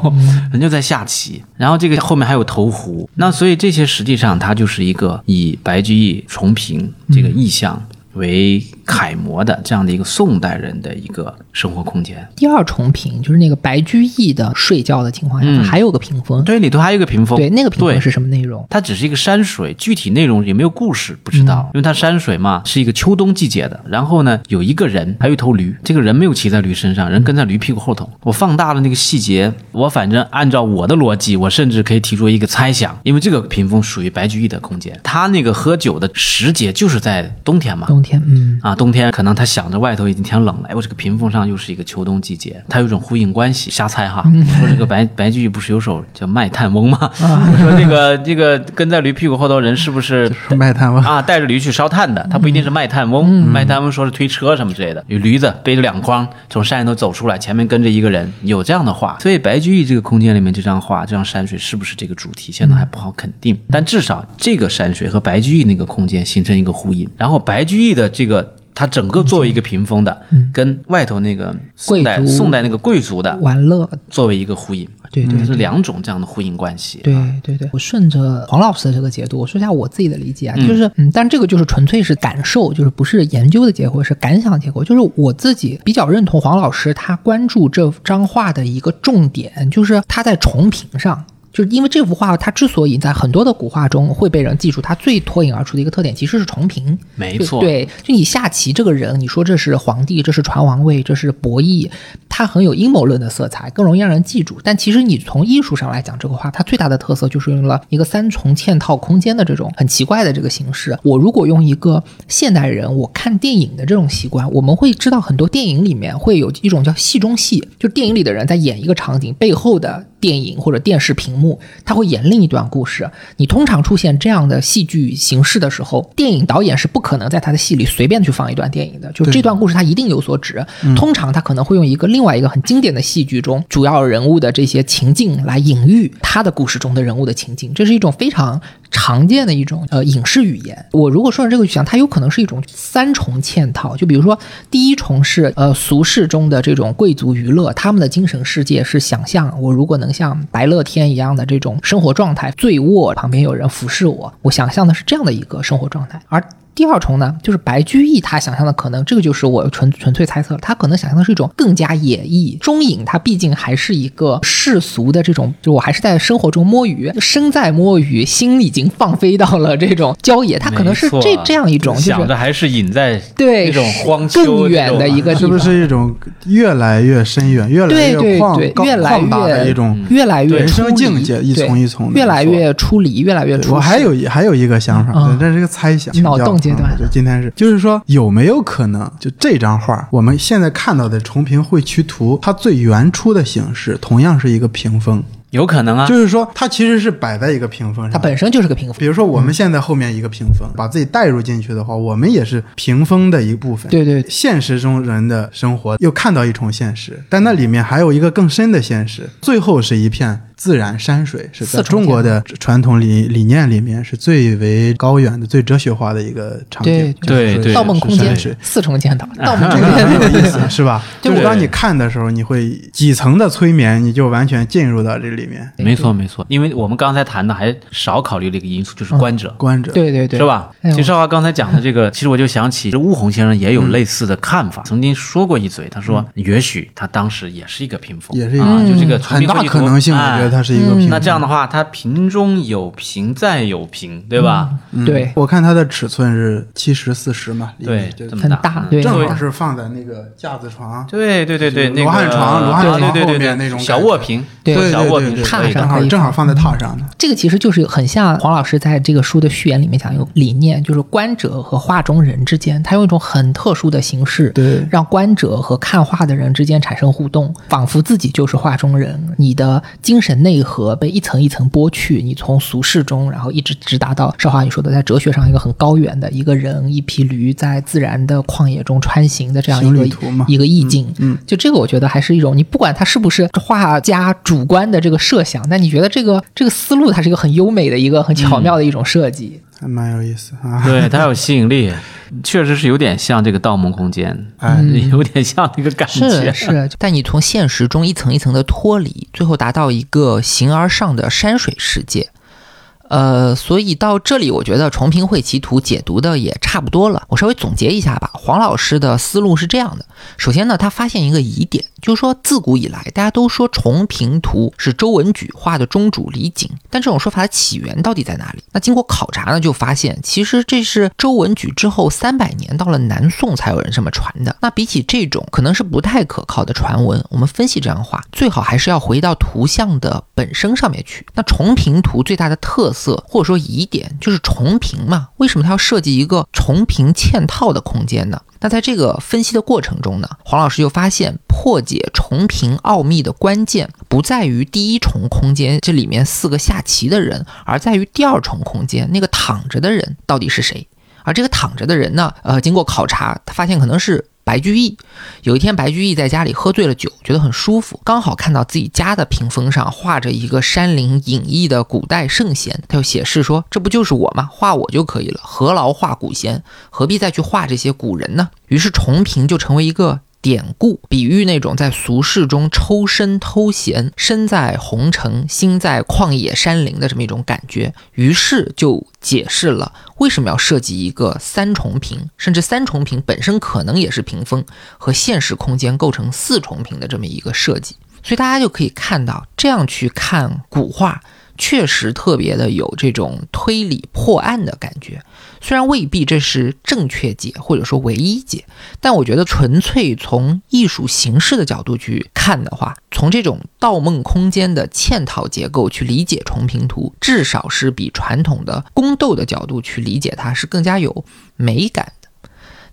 人就在下棋。然后这个后面还有投壶，那所以这些实际上它就是一个以白居易重评这个意象为楷模的这样的一个宋代人的一个生活空间。第二重屏就是那个白居易的睡觉的情况下，嗯它还有个屏风。对，里头还有一个屏风，对，那个屏风是什么内容？它只是一个山水，具体内容有没有故事不知道，因为它山水嘛是一个秋冬季节的。然后呢，有一个人，还有一头驴，这个人没有骑在驴身上，人跟在驴屁股后头。我放大了那个细节，我反正按照我的逻辑，我甚至可以提出一个猜想，因为这个屏风属于白居易的空间，他那个喝酒的时节就是在冬天嘛，冬天，嗯，啊，冬天可能他想着外头已经天冷了，哎，我这个屏风上又是一个秋冬季节，它有一种呼应关系。瞎猜哈，说这个白白居易不是有首叫《卖炭翁》吗？说这个这个跟在驴屁股后头人是不是卖炭翁啊？带着驴去烧炭的，他不一定是卖炭翁，卖炭翁说是推车什么之类的，有驴子背着两筐从山里头走出来，前面跟着一个人，有这样的话。所以白居易这个空间里面这张画，这张山水是不是这个主题，现在还不好肯定。但至少这个山水和白居易那个空间形成一个呼应，然后白居易的这个。它整个作为一个屏风的，跟外头那个宋代宋代那个贵族的玩乐作为一个呼应，对对，是两种这样的呼应关系。对对对，我顺着黄老师的这个解读，我说一下我自己的理解啊，就是嗯，但这个就是纯粹是感受，就是不是研究的结果，是感想结果。就是我自己比较认同黄老师他关注这张画的一个重点，就是他在重屏上。就是因为这幅画，它之所以在很多的古画中会被人记住，它最脱颖而出的一个特点其实是重屏。没错，对，就你下棋这个人，你说这是皇帝，这是传王位，这是博弈，它很有阴谋论的色彩，更容易让人记住。但其实你从艺术上来讲，这个画它最大的特色就是用了一个三重嵌套空间的这种很奇怪的这个形式。我如果用一个现代人我看电影的这种习惯，我们会知道很多电影里面会有一种叫戏中戏，就电影里的人在演一个场景背后的。电影或者电视屏幕，它会演另一段故事。你通常出现这样的戏剧形式的时候，电影导演是不可能在他的戏里随便去放一段电影的。就这段故事，他一定有所指。通常他可能会用一个另外一个很经典的戏剧中主要人物的这些情境来隐喻他的故事中的人物的情境。这是一种非常常见的一种呃影视语言。我如果顺着这个去想，它有可能是一种三重嵌套。就比如说，第一重是呃俗世中的这种贵族娱乐，他们的精神世界是想象。我如果能像白乐天一样的这种生活状态，醉卧旁边有人服侍我，我想象的是这样的一个生活状态，而。第二重呢，就是白居易他想象的可能，这个就是我纯纯粹猜测了，他可能想象的是一种更加野逸。中隐他毕竟还是一个世俗的这种，就我还是在生活中摸鱼，身在摸鱼，心已经放飞到了这种郊野。他可能是这这样一种，想着还是隐在对这种荒丘更远的一个，是不是一种越来越深远、越来越旷越来越一种越来越人生境界，一重一重的，越来越出离，越来越出。我还有一还有一个想法，这是一个猜想，脑洞。阶段，就今天是，就是说有没有可能，就这张画，我们现在看到的重屏绘区图，它最原初的形式，同样是一个屏风。有可能啊，就是说它其实是摆在一个屏风上，它本身就是个屏风。比如说我们现在后面一个屏风，把自己带入进去的话，我们也是屏风的一部分。对对，现实中人的生活又看到一重现实，但那里面还有一个更深的现实。最后是一片自然山水，是在中国的传统理理念里面是最为高远的、最哲学化的一个场景。对对，盗梦空间是四重建造，盗梦空间很有意思，是吧？就是当你看的时候，你会几层的催眠，你就完全进入到这里面。没错。没错，因为我们刚才谈的还少考虑了一个因素，就是观者，观者，对对对，是吧？其实少华刚才讲的这个，其实我就想起，这巫红先生也有类似的看法，曾经说过一嘴，他说，也许他当时也是一个屏风，也是一个，就这个很大可能性，我觉得他是一个平。那这样的话，它瓶中有瓶，再有瓶，对吧？对，我看它的尺寸是七十四十嘛，对，很大，对，正好是放在那个架子床，对对对对，罗汉床，罗汉床后面那种小卧屏，对小卧屏踏上，正好放。在榻上。这个其实就是很像黄老师在这个书的序言里面讲一个理念，就是观者和画中人之间，他用一种很特殊的形式，对，让观者和看画的人之间产生互动，仿佛自己就是画中人。你的精神内核被一层一层剥去，你从俗世中，然后一直直达到少华你说的，在哲学上一个很高远的一个人，一匹驴在自然的旷野中穿行的这样一个一个意境。嗯，就这个，我觉得还是一种你不管他是不是画家主观的这个设想，但你觉得这个这个。思路它是一个很优美的一个很巧妙的一种设计，还蛮有意思 啊。对，它有吸引力，确实是有点像这个《盗梦空间》，哎，有点像那个感觉。是是，但你从现实中一层一层的脱离，最后达到一个形而上的山水世界。呃，所以到这里，我觉得重屏绘其图解读的也差不多了。我稍微总结一下吧。黄老师的思路是这样的：首先呢，他发现一个疑点，就是说自古以来，大家都说重屏图是周文举画的中主李璟，但这种说法的起源到底在哪里？那经过考察呢，就发现其实这是周文举之后三百年到了南宋才有人这么传的。那比起这种可能是不太可靠的传闻，我们分析这张画，最好还是要回到图像的本身上面去。那重屏图最大的特色。色或者说疑点，就是重屏嘛。为什么它要设计一个重屏嵌套的空间呢？那在这个分析的过程中呢，黄老师就发现，破解重屏奥秘的关键不在于第一重空间这里面四个下棋的人，而在于第二重空间那个躺着的人到底是谁。而这个躺着的人呢，呃，经过考察，他发现可能是。白居易有一天，白居易在家里喝醉了酒，觉得很舒服，刚好看到自己家的屏风上画着一个山林隐逸的古代圣贤，他就写诗说：“这不就是我吗？画我就可以了，何劳画古贤？何必再去画这些古人呢？”于是重屏就成为一个。典故比喻那种在俗世中抽身偷闲，身在红尘，心在旷野山林的这么一种感觉，于是就解释了为什么要设计一个三重屏，甚至三重屏本身可能也是屏风和现实空间构成四重屏的这么一个设计。所以大家就可以看到，这样去看古画。确实特别的有这种推理破案的感觉，虽然未必这是正确解或者说唯一解，但我觉得纯粹从艺术形式的角度去看的话，从这种盗梦空间的嵌套结构去理解重平图，至少是比传统的宫斗的角度去理解它是更加有美感的。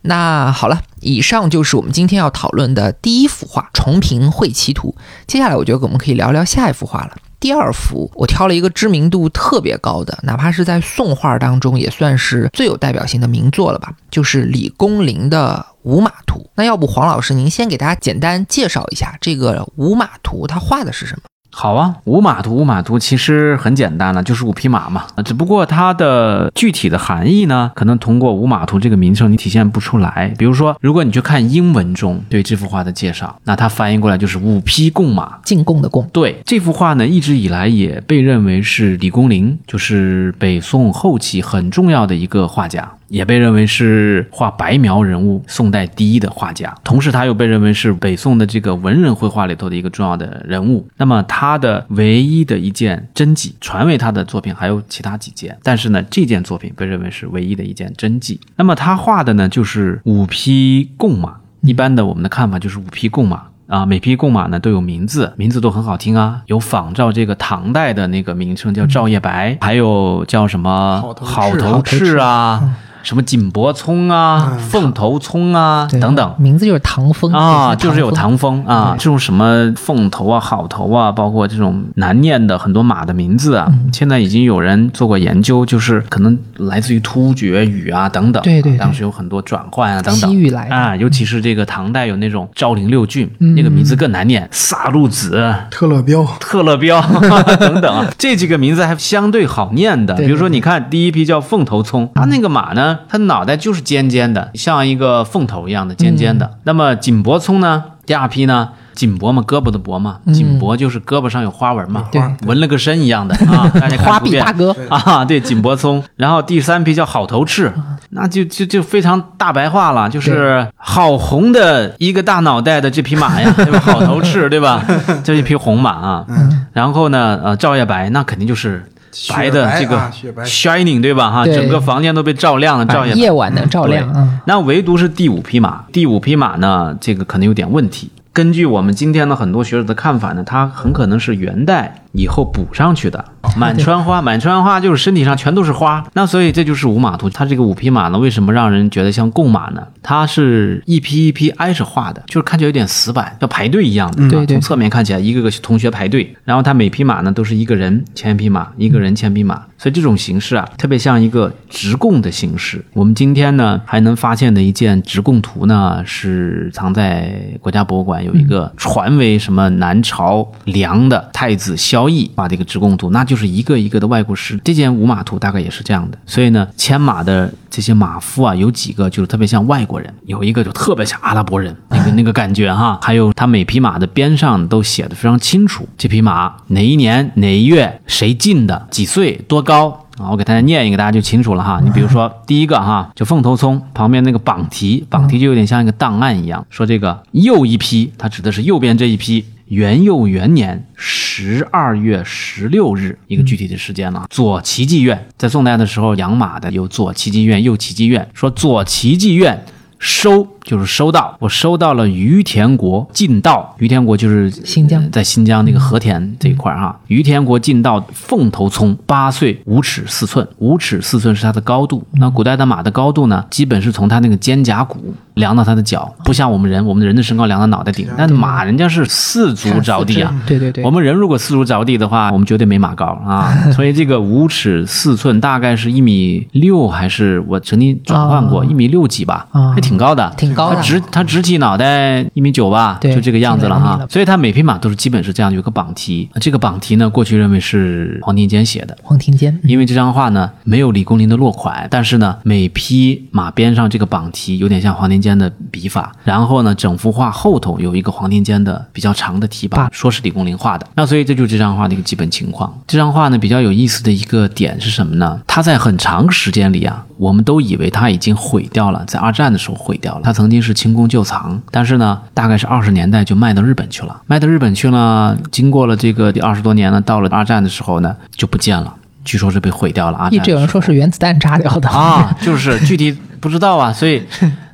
那好了，以上就是我们今天要讨论的第一幅画《重平会棋图》，接下来我觉得我们可以聊聊下一幅画了。第二幅，我挑了一个知名度特别高的，哪怕是在宋画当中也算是最有代表性的名作了吧，就是李公麟的《五马图》。那要不黄老师您先给大家简单介绍一下这个《五马图》，它画的是什么？好啊，五马图，五马图其实很简单了，就是五匹马嘛。只不过它的具体的含义呢，可能通过五马图这个名称你体现不出来。比如说，如果你去看英文中对这幅画的介绍，那它翻译过来就是五匹贡马，进贡的贡。对，这幅画呢，一直以来也被认为是李公麟，就是北宋后期很重要的一个画家。也被认为是画白描人物宋代第一的画家，同时他又被认为是北宋的这个文人绘画里头的一个重要的人物。那么他的唯一的一件真迹，传为他的作品还有其他几件，但是呢，这件作品被认为是唯一的一件真迹。那么他画的呢，就是五匹贡马。一般的我们的看法就是五匹贡马啊，每匹贡马呢都有名字，名字都很好听啊，有仿照这个唐代的那个名称叫赵夜白，还有叫什么好头赤啊。什么锦帛葱啊，凤头葱啊，等等，名字就是唐风啊，就是有唐风啊，这种什么凤头啊、好头啊，包括这种难念的很多马的名字啊，现在已经有人做过研究，就是可能来自于突厥语啊等等，对对，当时有很多转换啊等等，西域来啊，尤其是这个唐代有那种昭陵六郡，那个名字更难念，萨路子、特勒彪、特勒彪 等等啊，这几个名字还相对好念的，比如说你看第一批叫凤头葱，它那个马呢。它脑袋就是尖尖的，像一个凤头一样的尖尖的。那么锦帛葱呢？第二批呢？锦帛嘛，胳膊的帛嘛，锦帛就是胳膊上有花纹嘛，纹了个身一样的 啊。花臂大哥啊，对，锦帛葱。然后第三批叫好头赤，那就就就非常大白话了，就是好红的一个大脑袋的这匹马呀，对吧？好头赤，对吧？这一匹红马啊。然后呢，呃，照夜白，那肯定就是。白的这个 shining 对吧？哈，整个房间都被照亮了，照夜夜晚的照亮。那唯独是第五匹马，第五匹马呢，这个可能有点问题。根据我们今天的很多学者的看法呢，它很可能是元代。以后补上去的满川花，满川花就是身体上全都是花，那所以这就是五马图。它这个五匹马呢，为什么让人觉得像贡马呢？它是一批一批挨着画的，就是看起来有点死板，像排队一样的。对对。从侧面看起来，一个个同学排队，然后它每匹马呢都是一个人牵一匹马，一个人牵匹马，所以这种形式啊，特别像一个直供的形式。我们今天呢还能发现的一件直供图呢，是藏在国家博物馆，有一个传为什么南朝梁的太子萧。交易画的一个直贡图，那就是一个一个的外国师。这件五马图大概也是这样的。所以呢，牵马的这些马夫啊，有几个就是特别像外国人，有一个就特别像阿拉伯人那个那个感觉哈。还有他每匹马的边上都写的非常清楚，这匹马哪一年哪一月谁进的，几岁多高啊？我给大家念一个，大家就清楚了哈。你比如说第一个哈，就凤头葱旁边那个榜题，榜题就有点像一个档案一样，说这个又一批，它指的是右边这一批。元佑元年十二月十六日，一个具体的时间了。左奇迹院在宋代的时候养马的有左奇迹院、右奇迹院。说左奇迹院收就是收到，我收到了于田国进道，于田国就是新疆。呃在新疆那个和田这一块儿哈，于田国进道凤头葱八岁五尺四寸，五尺四寸是它的高度。那古代的马的高度呢，基本是从它那个肩胛骨量到它的脚，不像我们人，我们人的身高量到脑袋顶，但马人家是四足着地啊。对对对，我们人如果四足着地的话，我们绝对没马高啊。所以这个五尺四寸大概是一米六，还是我曾经转换过啊。一米六几吧，啊。还挺高的。挺高的它直他直体脑袋一米九吧，就这个样子了哈。所以他每匹马都是基本是这样有个榜题，这个榜题呢，过去认为是黄庭坚写的。黄庭坚，因为这张画呢没有李公麟的落款，但是呢每匹马边上这个榜题有点像黄庭坚的笔法，然后呢整幅画后头有一个黄庭坚的比较长的题跋跋，说是李公麟画的。那所以这就是这张画的一个基本情况。这张画呢比较有意思的一个点是什么呢？它在很长时间里啊，我们都以为它已经毁掉了，在二战的时候毁掉了。它曾经是清宫旧藏，但是呢大概是二十年代就卖到日本去了，卖到日本去了，经过了这个二十多年呢，到了二战的时候呢就不见了。据说是被毁掉了啊！一直有人说是原子弹炸掉的，啊，就是具体不知道啊，所以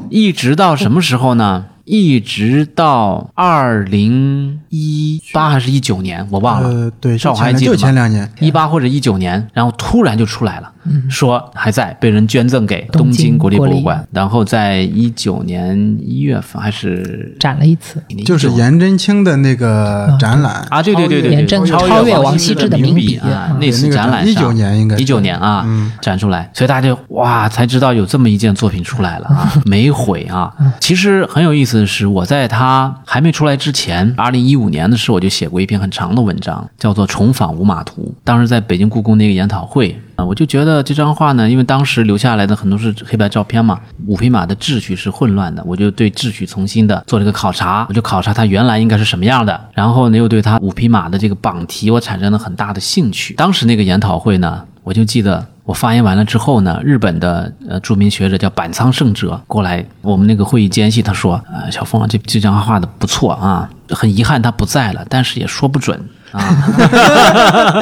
一直到什么时候呢？一直到二零一八还是一九年，我忘了。呃，对，少就前就华还记得吗前两年，一八或者一九年，然后突然就出来了，说还在被人捐赠给东京国立博物馆，然后在一九年一月份还是展了一次。就是颜真卿的那个展览。啊，对对对对对，颜真超超越王王羲之的名名笔啊嗯，那次展览一九年应该一九年啊展出来，所以大家就哇才知道有这么一件作品出来了啊，没毁啊。其实很有意思的是，我在它还没出来之前，二零一五年的时候我就写过一篇很长的文章，叫做《重访五马图》，当时在北京故宫那个研讨会。啊，我就觉得这张画呢，因为当时留下来的很多是黑白照片嘛，五匹马的秩序是混乱的，我就对秩序重新的做了一个考察，我就考察它原来应该是什么样的，然后呢又对它五匹马的这个榜题我产生了很大的兴趣。当时那个研讨会呢，我就记得我发言完了之后呢，日本的呃著名学者叫板仓圣哲过来我们那个会议间隙，他说：“呃，小峰啊，这这张画画的不错啊，很遗憾他不在了，但是也说不准。”啊，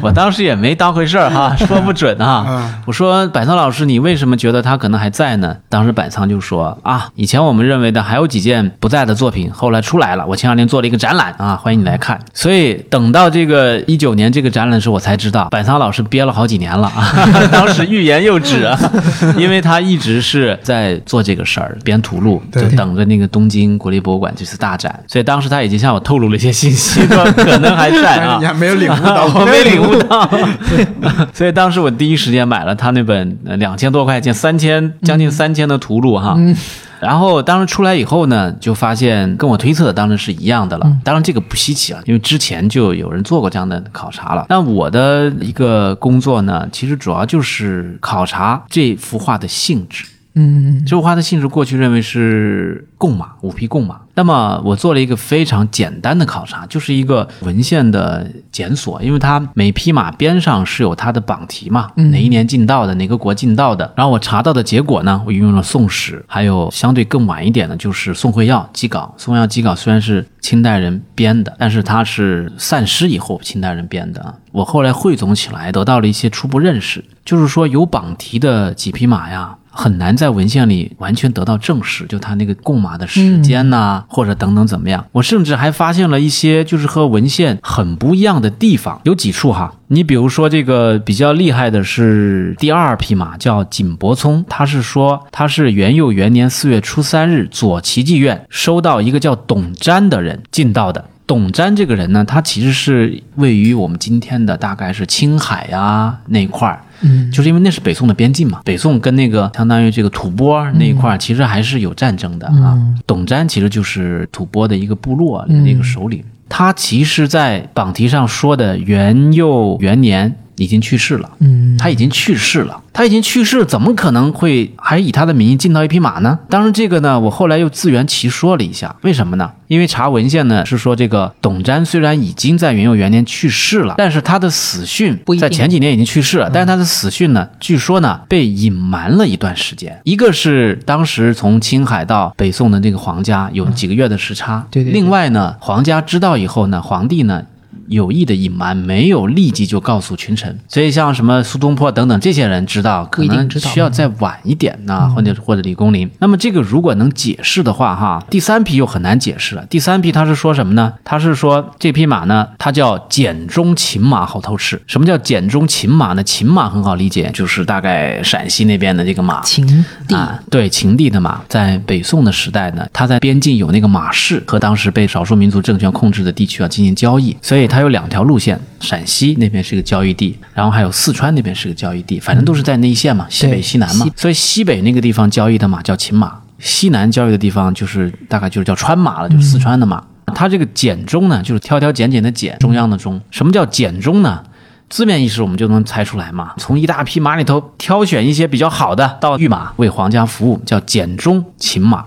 我当时也没当回事儿哈，说不准啊。我说百仓老师，你为什么觉得他可能还在呢？当时百仓就说啊，以前我们认为的还有几件不在的作品，后来出来了。我前两天做了一个展览啊，欢迎你来看。所以等到这个一九年这个展览的时候，我才知道百仓老师憋了好几年了啊，当时欲言又止啊，因为他一直是在做这个事儿，编图录，就等着那个东京国立博物馆这次大展。所以当时他已经向我透露了一些信息，说可能还在啊你。还没有领悟到，我没领悟到，所以当时我第一时间买了他那本呃两千多块钱、三千将近三千的图录哈。然后当时出来以后呢，就发现跟我推测的当然是一样的了。当然这个不稀奇啊，因为之前就有人做过这样的考察了。那我的一个工作呢，其实主要就是考察这幅画的性质。嗯，这幅画的性质过去认为是贡马，五匹贡马。那么我做了一个非常简单的考察，就是一个文献的检索，因为它每匹马边上是有它的榜题嘛，哪一年进道的，哪个国进道的。然后我查到的结果呢，我运用了《宋史》，还有相对更晚一点的，就是宋会耀辑稿。宋会耀辑稿虽然是清代人编的，但是它是散失以后清代人编的啊。我后来汇总起来，得到了一些初步认识，就是说有榜题的几匹马呀。很难在文献里完全得到证实，就他那个供马的时间呐、或者等等怎么样。我甚至还发现了一些就是和文献很不一样的地方，有几处哈。你比如说这个比较厉害的是第二匹马，叫锦伯聪，他是说他是元佑元年四月初三日左奇迹院收到一个叫董瞻的人进到的。董瞻这个人呢，他其实是位于我们今天的大概是青海呀、那一块儿，嗯，就是因为那是北宋的边境嘛，北宋跟那个相当于这个吐蕃那一块儿其实还是有战争的啊。董瞻其实就是吐蕃的一个部落里的一个首领，他其实，在榜题上说的元佑元年已经去世了，嗯，他已经去世了，他已经去世，怎么可能会还以他的名义进到一匹马呢？当然，这个呢，我后来又自圆其说了一下，为什么呢？因为查文献呢是说，这个董瞻虽然已经在元佑元年去世了，但是他的死讯在前几年已经去世了，但是他的死讯呢，据说呢被隐瞒了一段时间。一个是当时从青海到北宋的这个皇家有几个月的时差，对对对另外呢，皇家知道以后呢，皇帝呢。有意的隐瞒，没有立即就告诉群臣。所以像什么苏东坡等等这些人知道，可能需要再晚一点呢，或者或者李公麟。那么这个如果能解释的话，哈，第三匹又很难解释了。第三匹他是说什么呢？他是说这匹马呢，它叫简中秦马好偷吃。什么叫简中秦马呢？秦马很好理解，就是大概陕西那边的这个马。秦地、啊，对秦地的马，在北宋的时代呢，它在边境有那个马市，和当时被少数民族政权控制的地区啊进行交易，所以它有两条路线，陕西那边是个交易地，然后还有四川那边是个交易地，反正都是在内线嘛，西北西南嘛，所以西北那个地方交易的马叫秦马，西南交易的地方就是大概就是叫川马了，就是四川的马。它这个简中呢，就是挑挑拣拣的拣，中央的中。什么叫简中呢？字面意思我们就能猜出来嘛。从一大批马里头挑选一些比较好的，到御马为皇家服务，叫简中秦马。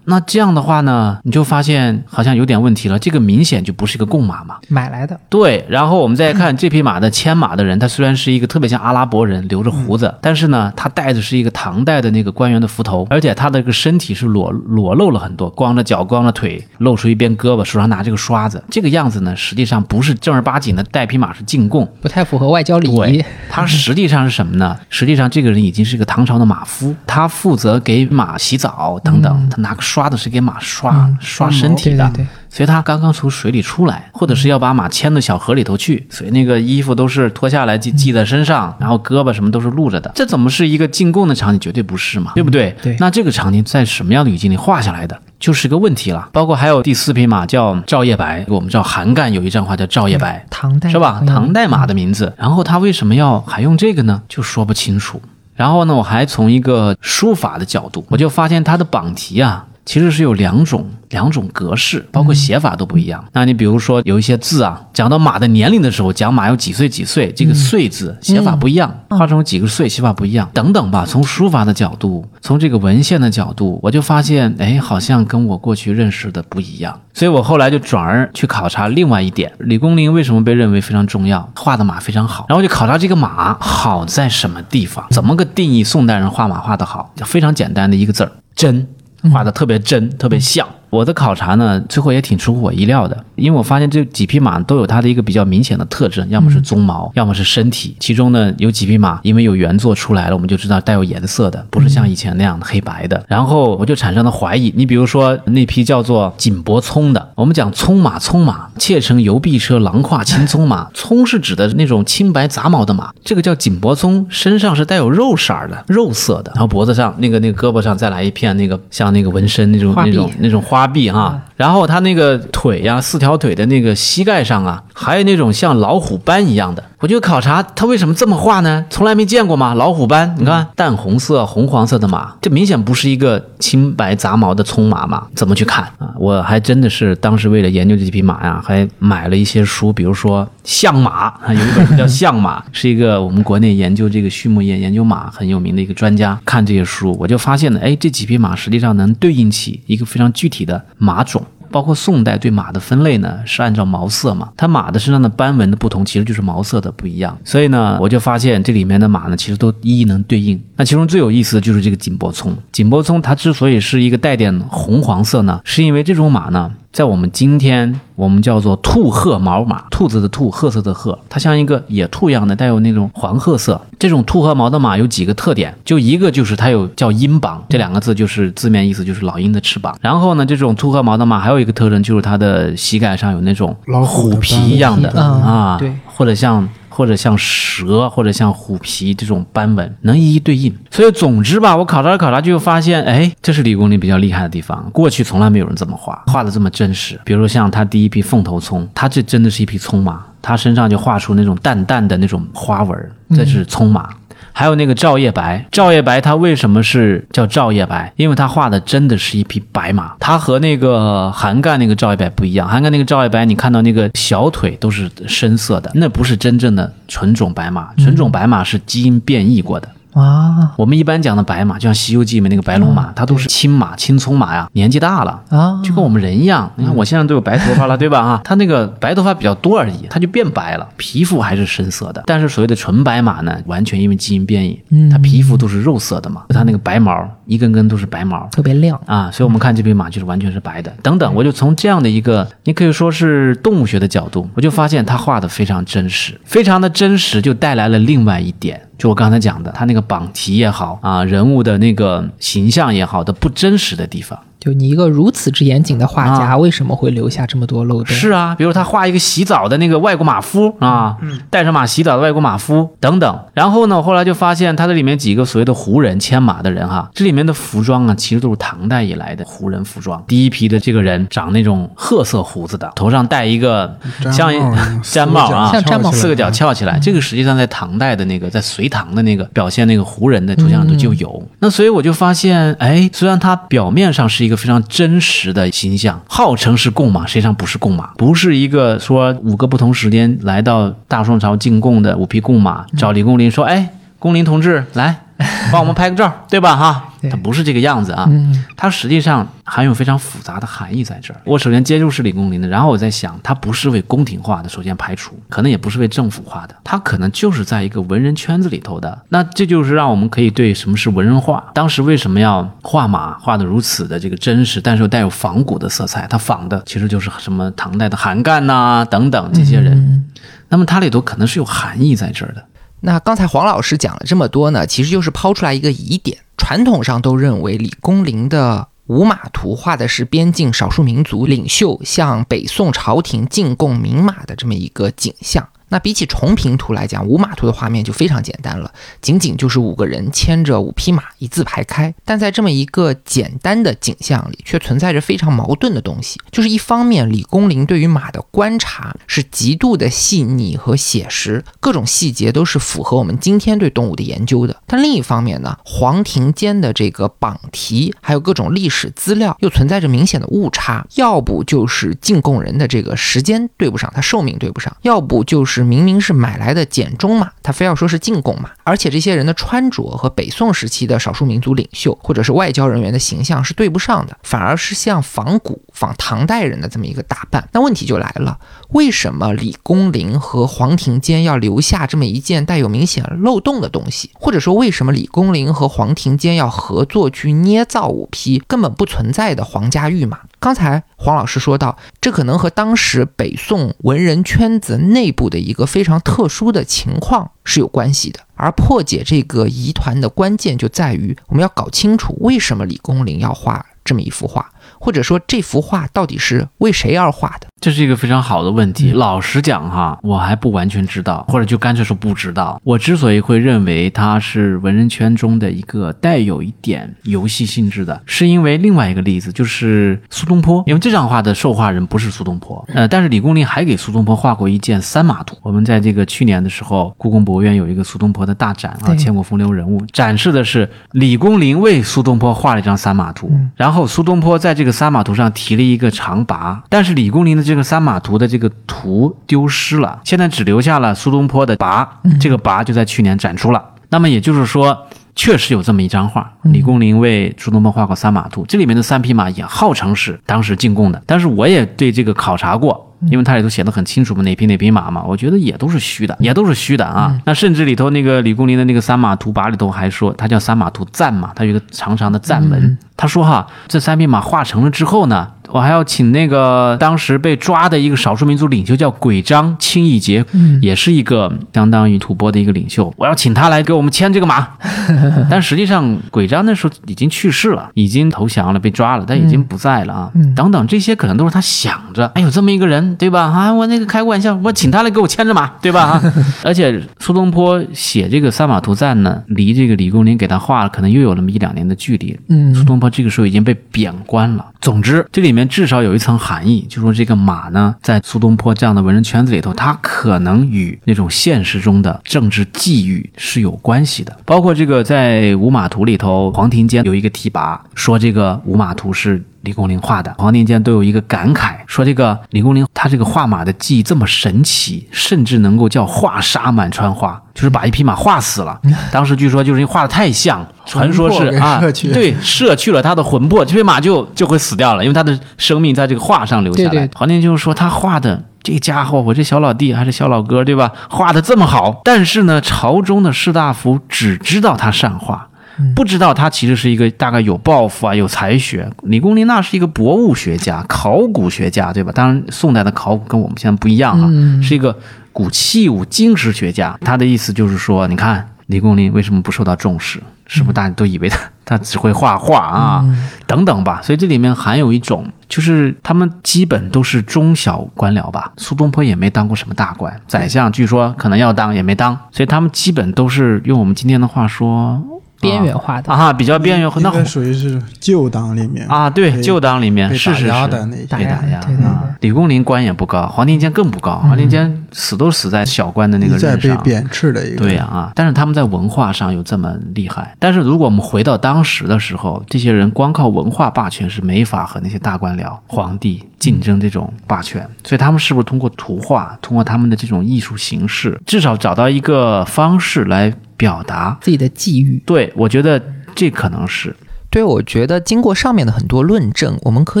那这样的话呢，你就发现好像有点问题了。这个明显就不是一个贡马嘛。买来的，对，然后我们再看这匹马的牵马的人，他虽然是一个特别像阿拉伯人，留着胡子，但是呢，他戴的是一个唐代的那个官员的服头，而且他的这个身体是裸裸露了很多，光着脚，光着腿，露出一边胳膊，手上拿这个刷子，这个样子呢，实际上不是正儿八经的带匹马是进贡，不太符合外交礼仪对。，他实际上是什么呢？实际上这个人已经是一个唐朝的马夫，他负责给马洗澡等等，他拿个刷子是给马刷、刷身体的。对对对所以他刚刚从水里出来，或者是要把马牵到小河里头去，所以那个衣服都是脱下来系系在身上，然后胳膊什么都是露着的。这怎么是一个进贡的场景？绝对不是嘛，对不对？对那这个场景在什么样的语境里画下来的，就是个问题了。包括还有第四匹马叫赵夜白，我们知道韩干有一张画叫赵夜白，唐代是吧？唐代马的名字，然后他为什么要还用这个呢？就说不清楚。然后呢，我还从一个书法的角度，我就发现他的榜题啊，其实是有两种两种格式，包括写法都不一样。那你比如说有一些字啊，讲到马的年龄的时候，讲马有几岁几岁，这个“岁”字写法不一样，画成几个岁写法不一样，等等吧。从书法的角度，从这个文献的角度，我就发现，哎，好像跟我过去认识的不一样。所以我后来就转而去考察另外一点，李公麟为什么被认为非常重要？画的马非常好，然后就考察这个马好在什么地方？怎么个定义？宋代人画马画的好，非常简单的一个字儿，真。画的特别真，特别像。我的考察呢，最后也挺出乎我意料的，因为我发现这几匹马都有它的一个比较明显的特征，要么是鬃毛，要么是身体。其中呢，有几匹马因为有原作出来了，我们就知道带有颜色的，不是像以前那样的黑白的。然后我就产生了怀疑，你比如说那匹叫做锦帛葱的，我们讲葱马，葱马，妾乘游碧车，狼跨青葱马。葱是指的那种青白杂毛的马，这个叫锦帛葱，身上是带有肉色儿的，肉色的，然后脖子上那个那个胳膊上再来一片那个像那个纹身那种那种那种花臂哈，然后它那个腿呀、四条腿的那个膝盖上啊，还有那种像老虎斑一样的。我就考察它为什么这么画呢？从来没见过嘛，老虎斑，你看淡红色、红黄色的马，这明显不是一个青白杂毛的葱马嘛，怎么去看啊？我还真的是当时为了研究这匹马呀，还买了一些书，比如说《象马》啊，有一本书叫《象马》，是一个我们国内研究这个畜牧业、研究马很有名的一个专家。看这些书，我就发现了，哎，这几匹马实际上能对应起一个非常具体的马种。包括宋代对马的分类呢，是按照毛色嘛，它马的身上的斑纹的不同，其实就是毛色的不一样。所以呢，我就发现这里面的马呢，其实都一一能对应。那其中最有意思的就是这个锦帛葱。锦帛葱它之所以是一个带点红黄色呢，是因为这种马呢，在我们今天我们叫做兔褐毛马，兔子的兔，褐色的褐，它像一个野兔一样的，带有那种黄褐色。这种兔褐毛的马有几个特点，就一个就是它有叫鹰膀，这两个字就是字面意思就是老鹰的翅膀。然后呢，这种兔褐毛的马还有一个特征就是它的膝盖上有那种老虎皮一样的啊，对或者像。或者像蛇，或者像虎皮这种斑纹，能一一对应。所以总之吧，我考察着考察就发现，哎，这是李公麟比较厉害的地方。过去从来没有人这么画，画的这么真实。比如像他第一批凤头葱，他这真的是一匹葱马，他身上就画出那种淡淡的那种花纹儿，这是葱马。还有那个赵叶白，赵叶白他为什么是叫赵叶白？因为他画的真的是一匹白马，他和那个韩干那个赵叶白不一样。韩干那个赵叶白，你看到那个小腿都是深色的，那不是真正的纯种白马，纯种白马是基因变异过的。啊我们一般讲的白马，就像《西游记》里面那个白龙马，它都是青马、青葱马呀，年纪大了。啊，就跟我们人一样，你看我现在都有白头发了，对吧？啊，它那个白头发比较多而已，它就变白了，皮肤还是深色的。但是所谓的纯白马呢，完全因为基因变异，它皮肤都是肉色的嘛，它那个白毛一根根都是白毛。特别亮。啊，所以我们看这匹马就是完全是白的。等等，我就从这样的一个，你可以说是动物学的角度，我就发现它画的非常真实，非常的真实，就带来了另外一点，就我刚才讲的，他那个榜题也好啊，人物的那个形象也好的不真实的地方。就你一个如此之严谨的画家，啊为什么会留下这么多漏洞？是啊，比如他画一个洗澡的那个外国马夫啊，带着马洗澡的外国马夫等等。然后呢，我后来就发现他这里面几个所谓的胡人牵马的人哈，这里面的服装啊，其实都是唐代以来的胡人服装。第一批的这个人长那种褐色胡子的，头上戴一个像一 毡帽啊，像毡帽四个角翘起来。这个实际上在唐代的那个，在隋唐的那个表现那个胡人的图像上就有。那所以我就发现，哎，虽然他表面上是一个非常真实的形象，号称是贡马，实际上不是贡马，不是一个说五个不同时间来到大宋朝进贡的五匹贡马，找李公麟说，哎，公麟同志来。帮我们拍个照，对吧？哈，它不是这个样子啊，嗯它实际上含有非常复杂的含义在这儿。我首先接触是李公麟的，然后我在想，它不是为宫廷画的，首先排除，可能也不是为政府画的，它可能就是在一个文人圈子里头的。那这就是让我们可以对什么是文人画，当时为什么要画马画的如此的这个真实，但是又带有仿古的色彩，它仿的其实就是什么唐代的韩干呐、等等这些人。嗯那么它里头可能是有含义在这儿的。那刚才黄老师讲了这么多呢，其实就是抛出来一个疑点。传统上都认为李公麟的五马图画的是边境少数民族领袖向北宋朝廷进贡名马的这么一个景象。那比起重平图来讲，五马图的画面就非常简单了，仅仅就是五个人牵着五匹马一字排开。但在这么一个简单的景象里，却存在着非常矛盾的东西。就是一方面，李公麟对于马的观察是极度的细腻和写实，各种细节都是符合我们今天对动物的研究的。但另一方面呢，黄庭坚的这个榜题还有各种历史资料又存在着明显的误差，要不就是进贡人的这个时间对不上，他寿命对不上；要不就是明明是买来的简中嘛，他非要说是进贡嘛，而且这些人的穿着和北宋时期的少数民族领袖或者是外交人员的形象是对不上的，反而是像仿古、仿唐代人的这么一个打扮。那问题就来了，为什么李公麟和黄庭坚要留下这么一件带有明显漏洞的东西？或者说，为什么李公麟和黄庭坚要合作去捏造五批根本不存在的皇家御马？刚才黄老师说到，这可能和当时北宋文人圈子内部的一个非常特殊的情况是有关系的。而破解这个疑团的关键就在于，我们要搞清楚为什么李公麟要画这么一幅画，或者说这幅画到底是为谁而画的。这是一个非常好的问题。老实讲哈，我还不完全知道，或者就干脆说不知道。我之所以会认为它是文人圈中的一个带有一点游戏性质的，是因为另外一个例子就是苏东坡，因为这张画的受画人不是苏东坡，呃，但是李公麟还给苏东坡画过一件三马图。我们在这个去年的时候，故宫博物院有一个苏东坡的大展啊，千古风流人物，展示的是李公麟为苏东坡画了一张三马图，然后苏东坡在这个三马图上提了一个长跋，但是李公麟的这个三马图的这个图丢失了，现在只留下了苏东坡的跋，这个跋就在去年展出了。那么也就是说，确实有这么一张画，李公麟为苏东坡画过三马图，这里面的三匹马也号称是当时进贡的，但是我也对这个考察过。因为它里头写的很清楚嘛，哪匹哪匹马嘛，我觉得也都是虚的，也都是虚的啊。那甚至里头那个李公麟的那个三马图跋里头还说，它叫三马图赞嘛，它有一个长长的赞文。他说哈，这三匹马画成了之后呢，我还要请那个当时被抓的一个少数民族领袖叫鬼章清义节，也是一个相当于吐蕃的一个领袖，我要请他来给我们牵这个马。但实际上，鬼章那时候已经去世了，已经投降了，被抓了，但已经不在了啊。等等，这些可能都是他想着，哎，有这么一个人，对吧？啊，我那个开个玩笑，我请他来给我牵着马，对吧？啊，而且苏东坡写这个三马图赞呢，离这个李公麟给他画了，可能又有那么一两年的距离。嗯苏东坡这个时候已经被贬官了。总之，这里面至少有一层含义，就说这个马呢，在苏东坡这样的文人圈子里头，它可能与那种现实中的政治际遇是有关系的。包括这个在五马图里头，黄庭坚有一个提拔，说这个五马图是李公麟画的。黄庭坚都有一个感慨，说这个李公麟他这个画马的技艺这么神奇，甚至能够叫画杀满川花，就是把一匹马画死了。当时据说就是因为画的太像，传说是啊对，摄去了他的魂魄，这匹马就就会死掉了，因为他的生命在这个画上留下来。对对黄庭坚就说他画的。这家伙，我这小老弟还是小老哥，对吧？画的这么好，但是呢，朝中的士大夫只知道他善画，不知道他其实是一个大概有抱负啊、有才学。李公麟那是一个博物学家、考古学家，对吧？当然，宋代的考古跟我们现在不一样啊，是一个古器物金石学家。他的意思就是说，你看李公麟为什么不受到重视？是不是大家都以为他他只会画画啊，等等吧？所以这里面含有一种，就是他们基本都是中小官僚吧。苏东坡也没当过什么大官，宰相据说可能要当也没当，所以他们基本都是用我们今天的话说，边缘化的。啊，比较边缘。那属于是旧党里面啊，对，旧党里面被打是是是压的那些打压被打压对对啊。李公麟官也不高，黄庭坚更不高，黄庭坚死都死在小官的那个任上。被贬斥的一个对呀啊，但是他们在文化上有这么厉害。但是如果我们回到当时的时候，这些人光靠文化霸权是没法和那些大官僚、皇帝竞争这种霸权。所以他们是不是通过图画，通过他们的这种艺术形式，至少找到一个方式来表达？自己的际遇，对我觉得这可能是对，我觉得经过上面的很多论证，我们可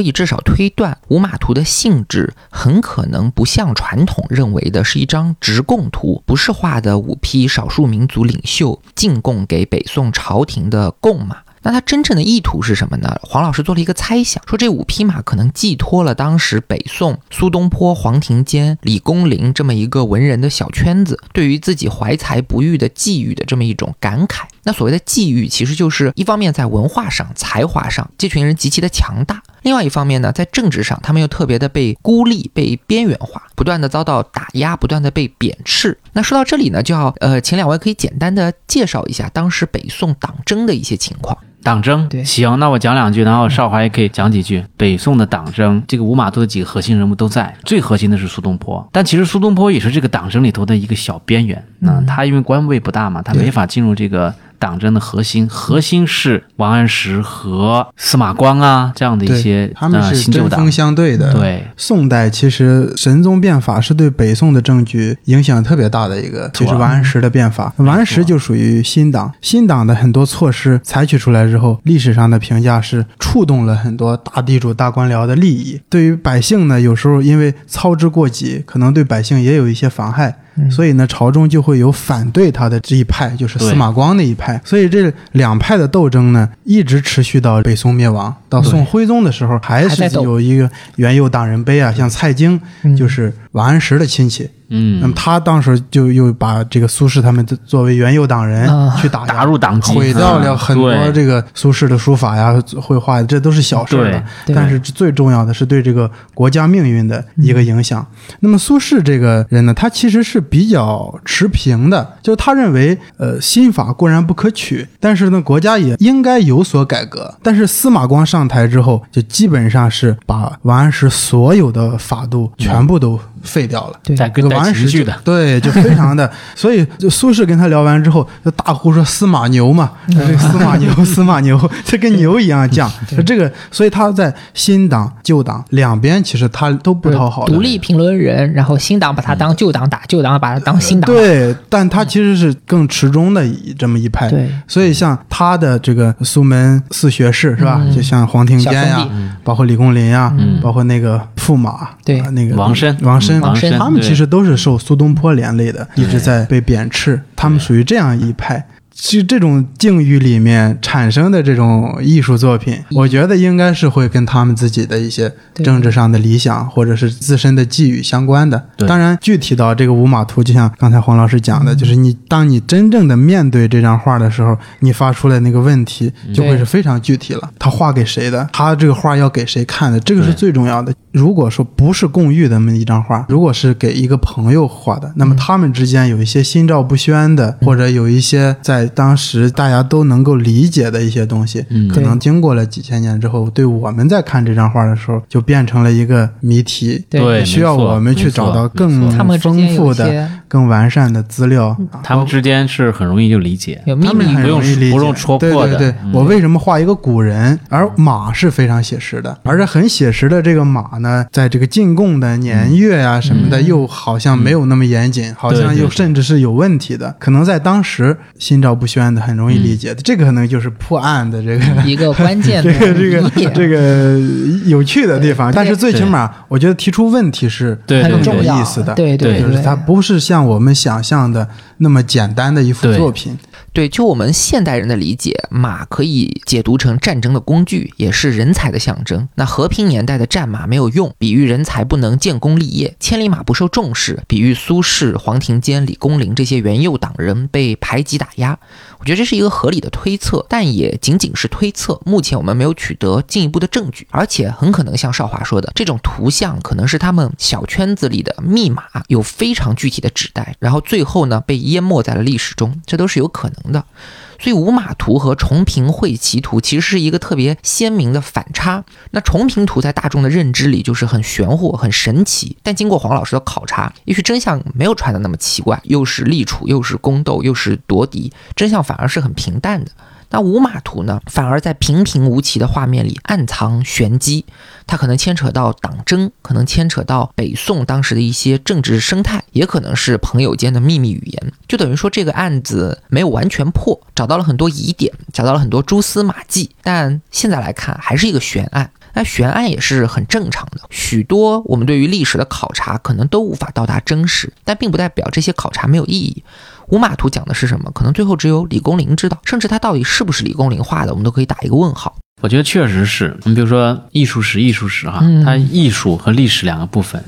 以至少推断，五马图的性质很可能不像传统认为的是一张直贡图，不是画的五批少数民族领袖进贡给北宋朝廷的贡马。那他真正的意图是什么呢？黄老师做了一个猜想，说这五匹马可能寄托了当时北宋苏东坡、黄庭坚、李公麟这么一个文人的小圈子对于自己怀才不遇的际遇的这么一种感慨。那所谓的际遇，其实就是一方面在文化上、才华上，这群人极其的强大；另外一方面呢，在政治上，他们又特别的被孤立、被边缘化，不断的遭到打压，不断的被贬斥。那说到这里呢，就要呃，请两位可以简单的介绍一下当时北宋党争的一些情况。党争。对行，那我讲两句，然后少华也可以讲几句。北宋的党争，这个五马图的几个核心人物都在，最核心的是苏东坡，但其实苏东坡也是这个党争里头的一个小边缘。那他因为官位不大嘛，他没法进入这个。党争的核心，核心是王安石和司马光啊这样的一些他们是针锋。相对的。对，宋代其实神宗变法是对北宋的政局影响特别大的一个，就是王安石的变法。王安石就属于新党，新党的很多措施采取出来之后，历史上的评价是触动了很多大地主、大官僚的利益。对于百姓呢，有时候因为操之过急，可能对百姓也有一些妨害。所以呢，朝中就会有反对他的这一派，就是司马光那一派。所以这两派的斗争呢，一直持续到北宋灭亡，到宋徽宗的时候，还是有一个元佑党人碑啊，像蔡京，就是王安石的亲戚。嗯，那么他当时就又把这个苏轼他们作为元佑党人啊去打压打入党籍毁掉了嗯很多这个苏轼的书法呀、绘画，这都是小事儿了。对对但是最重要的是对这个国家命运的一个影响。那么苏轼这个人呢，他其实是比较持平的，就是他认为，呃，新法固然不可取，但是呢，国家也应该有所改革。但是司马光上台之后，就基本上是把王安石所有的法度全部都废掉了。对。带跟带这个王安石就情绪的，对，就非常的，所以就苏轼跟他聊完之后，就大呼说司马牛嘛，司马牛，司马牛，这跟牛一样犟。这个，所以他在新党、旧党两边，其实他都不讨好。独立评论人，然后新党把他当旧党打，旧党把他当新党打。对，但他其实是更持中的一这么一派。对。所以像他的这个苏门四学士是吧？嗯。就像黄庭坚呀包括李公麟呀，包括那个驸马，对。啊那个王申王申，王申他们其实都是受苏东坡连累的，一直在被贬斥，他们属于这样一派。其实这种境遇里面产生的这种艺术作品，我觉得应该是会跟他们自己的一些政治上的理想或者是自身的寄予相关的。当然，具体到这个五马图，就像刚才黄老师讲的，就是你当你真正的面对这张画的时候，你发出来那个问题就会是非常具体了。他画给谁的？他这个画要给谁看的？这个是最重要的。如果说不是共寓的那么一张画，如果是给一个朋友画的，那么他们之间有一些心照不宣的，或者有一些在当时大家都能够理解的一些东西，嗯。可能经过了几千年之后，对我们在看这张画的时候，就变成了一个谜题，对。需要我们去找到更丰富的、更完善的资料。啊他们之间是很容易就理解。他们很不用容易理解，不用戳破的。对对对，嗯。我为什么画一个古人，而马是非常写实的，而且很写实的这个马呢，在这个进贡的年月啊什么的，嗯。又好像没有那么严谨，好像又甚至是有问题的，可能在当时心照不宣的，很容易理解的。这个可能就是破案的这个。一个关键的 这个这个这个有趣的地方，但是最起码，我觉得提出问题是很有很重要意思的。对对就是它不是像我们想象的那么简单的一幅作品。对，就我们现代人的理解，马可以解读成战争的工具，也是人才的象征。那和平年代的战马没有用，比喻人才不能建功立业；千里马不受重视，比喻苏轼、黄庭坚、李公麟这些元佑党人被排挤打压。我觉得这是一个合理的推测，但也仅仅是推测。目前我们没有取得进一步的证据，而且很可能像少华说的，这种图像可能是他们小圈子里的密码，有非常具体的指代，然后最后呢被淹没在了历史中，这都是有可能的。所以五马图和重平会齐图其实是一个特别鲜明的反差。那重平图在大众的认知里就是很玄乎、很神奇，但经过黄老师的考察，也许真相没有传的那么奇怪，又是立储，又是宫斗，又是夺嫡，真相反而是很平淡的。那五马图呢，反而在平平无奇的画面里暗藏玄机，它可能牵扯到党争，可能牵扯到北宋当时的一些政治生态，也可能是朋友间的秘密语言。就等于说这个案子没有完全破，找到了很多疑点，找到了很多蛛丝马迹，但现在来看还是一个悬案。那悬案也是很正常的，许多我们对于历史的考察可能都无法到达真实，但并不代表这些考察没有意义。五马图讲的是什么？可能最后只有李公麟知道，甚至他到底是不是李公麟画的，我们都可以打一个问号。我觉得确实是，你比如说艺术史，艺术史哈，嗯它艺术和历史两个部分。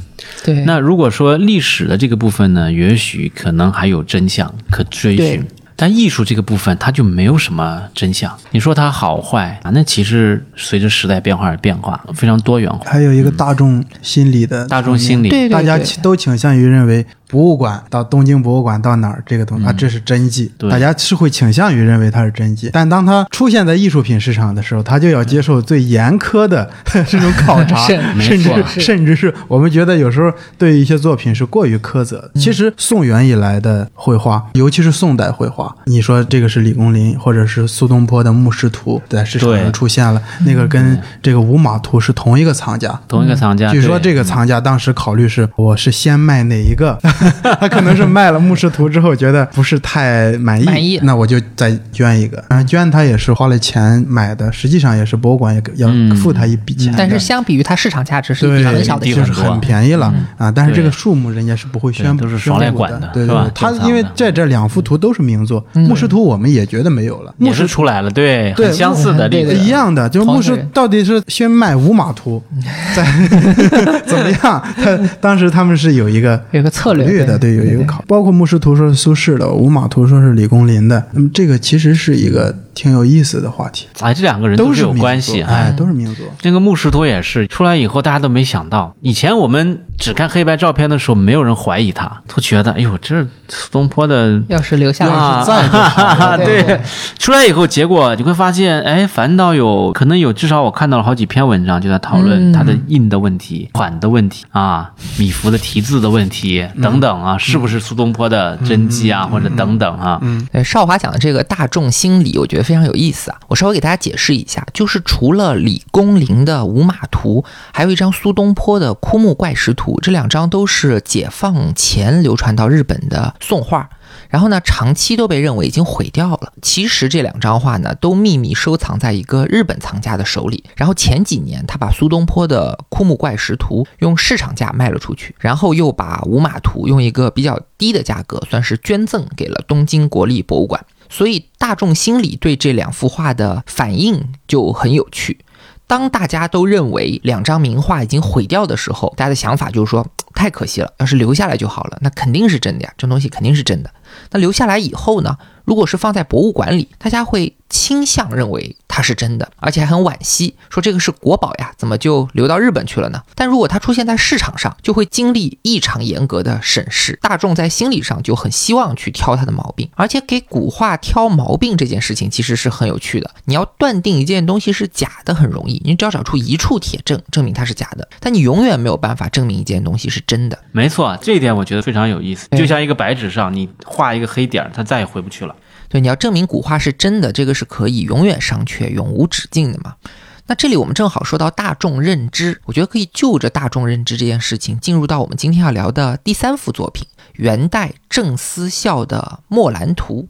对，那如果说历史的这个部分呢，也许可能还有真相可追寻。但艺术这个部分，它就没有什么真相。你说它好坏啊，那其实随着时代变化而变化，非常多元化。还有一个大众心理的大众心理，对对大家都倾向于认为博物馆到东京博物馆到哪儿这个东西，啊，这是真迹，大家是会倾向于认为它是真迹。但当它出现在艺术品市场的时候，它就要接受最严苛的 这种考察，甚至甚至是我们觉得有时候对一些作品是过于苛责的。其实宋元以来的绘画，尤其是宋代绘画，你说这个是李公麟，或者是苏东坡的《牧师图》在市场上出现了，那个跟这个五马图是同一个藏家。同一个藏家。据说这个藏家当时考虑是，我是先卖哪一个？他可能是卖了《牧师图》之后，觉得不是太满意，满意。那我就再捐一个。然后捐他也是花了钱买的，实际上也是博物馆也要嗯。付他一笔钱的。但是相比于它市场价值是一对笔很小的一就是很便宜了。啊！但是这个数目人家是不会宣布，是双来馆的对对对，他因为在这两幅图都是名作，嗯。牧师图我们也觉得没有了，牧也师出来了，对，对很相似的例子。对对。一样的，就是牧师到底是先卖五马图，再 怎么样？他当时他们是有一个有一个策略考虑的，对对，有一个考。包括牧师图说是苏轼的，五马图说是李公麟的，那么这个其实是一个挺有意思的话题，哎，这两个人都是有关系哎，都是名作。这个牧师图也是出来以后，大家都没想到。以前我们只看黑白照片的时候，没有人怀疑他，都觉得哎呦，这是苏东坡的要是留下来啊，在就好了对。对，出来以后，结果你会发现，哎，反倒有可能有，至少我看到了好几篇文章，就在讨论他的印的问题、款的问题啊，米芾的题字的问题等等啊，是不是苏东坡的真迹啊，或者等等啊，嗯，少华讲的这个大众心理，我觉得非常有意思啊。我稍微给大家解释一下，就是除了李公麟的《五马图》，还有一张苏东坡的《枯木怪石图》，这两张都是解放前流传到日本的宋画。然后呢，长期都被认为已经毁掉了。其实这两张画呢，都秘密收藏在一个日本藏家的手里。然后前几年，他把苏东坡的《枯木怪石图》用市场价卖了出去，然后又把《五马图》用一个比较低的价格，算是捐赠给了东京国立博物馆。所以大众心里对这两幅画的反应就很有趣。当大家都认为两张名画已经毁掉的时候，大家的想法就是说太可惜了，要是留下来就好了，那肯定是真的呀，这东西肯定是真的。那留下来以后呢，如果是放在博物馆里，大家会倾向认为它是真的，而且还很惋惜，说这个是国宝呀，怎么就流到日本去了呢？但如果它出现在市场上，就会经历异常严格的审视，大众在心理上就很希望去挑它的毛病，而且给古画挑毛病这件事情其实是很有趣的。你要断定一件东西是假的很容易，你只要找出一处铁证证明它是假的，但你永远没有办法证明一件东西是真的。没错，这一点我觉得非常有意思。就像一个白纸上，你画一个黑点，它再也回不去了。对，你要证明古画是真的，这个是可以永远商榷、永无止境的嘛。那这里我们正好说到大众认知，我觉得可以就着大众认知这件事情，进入到我们今天要聊的第三幅作品——元代郑思孝的《墨兰图》。《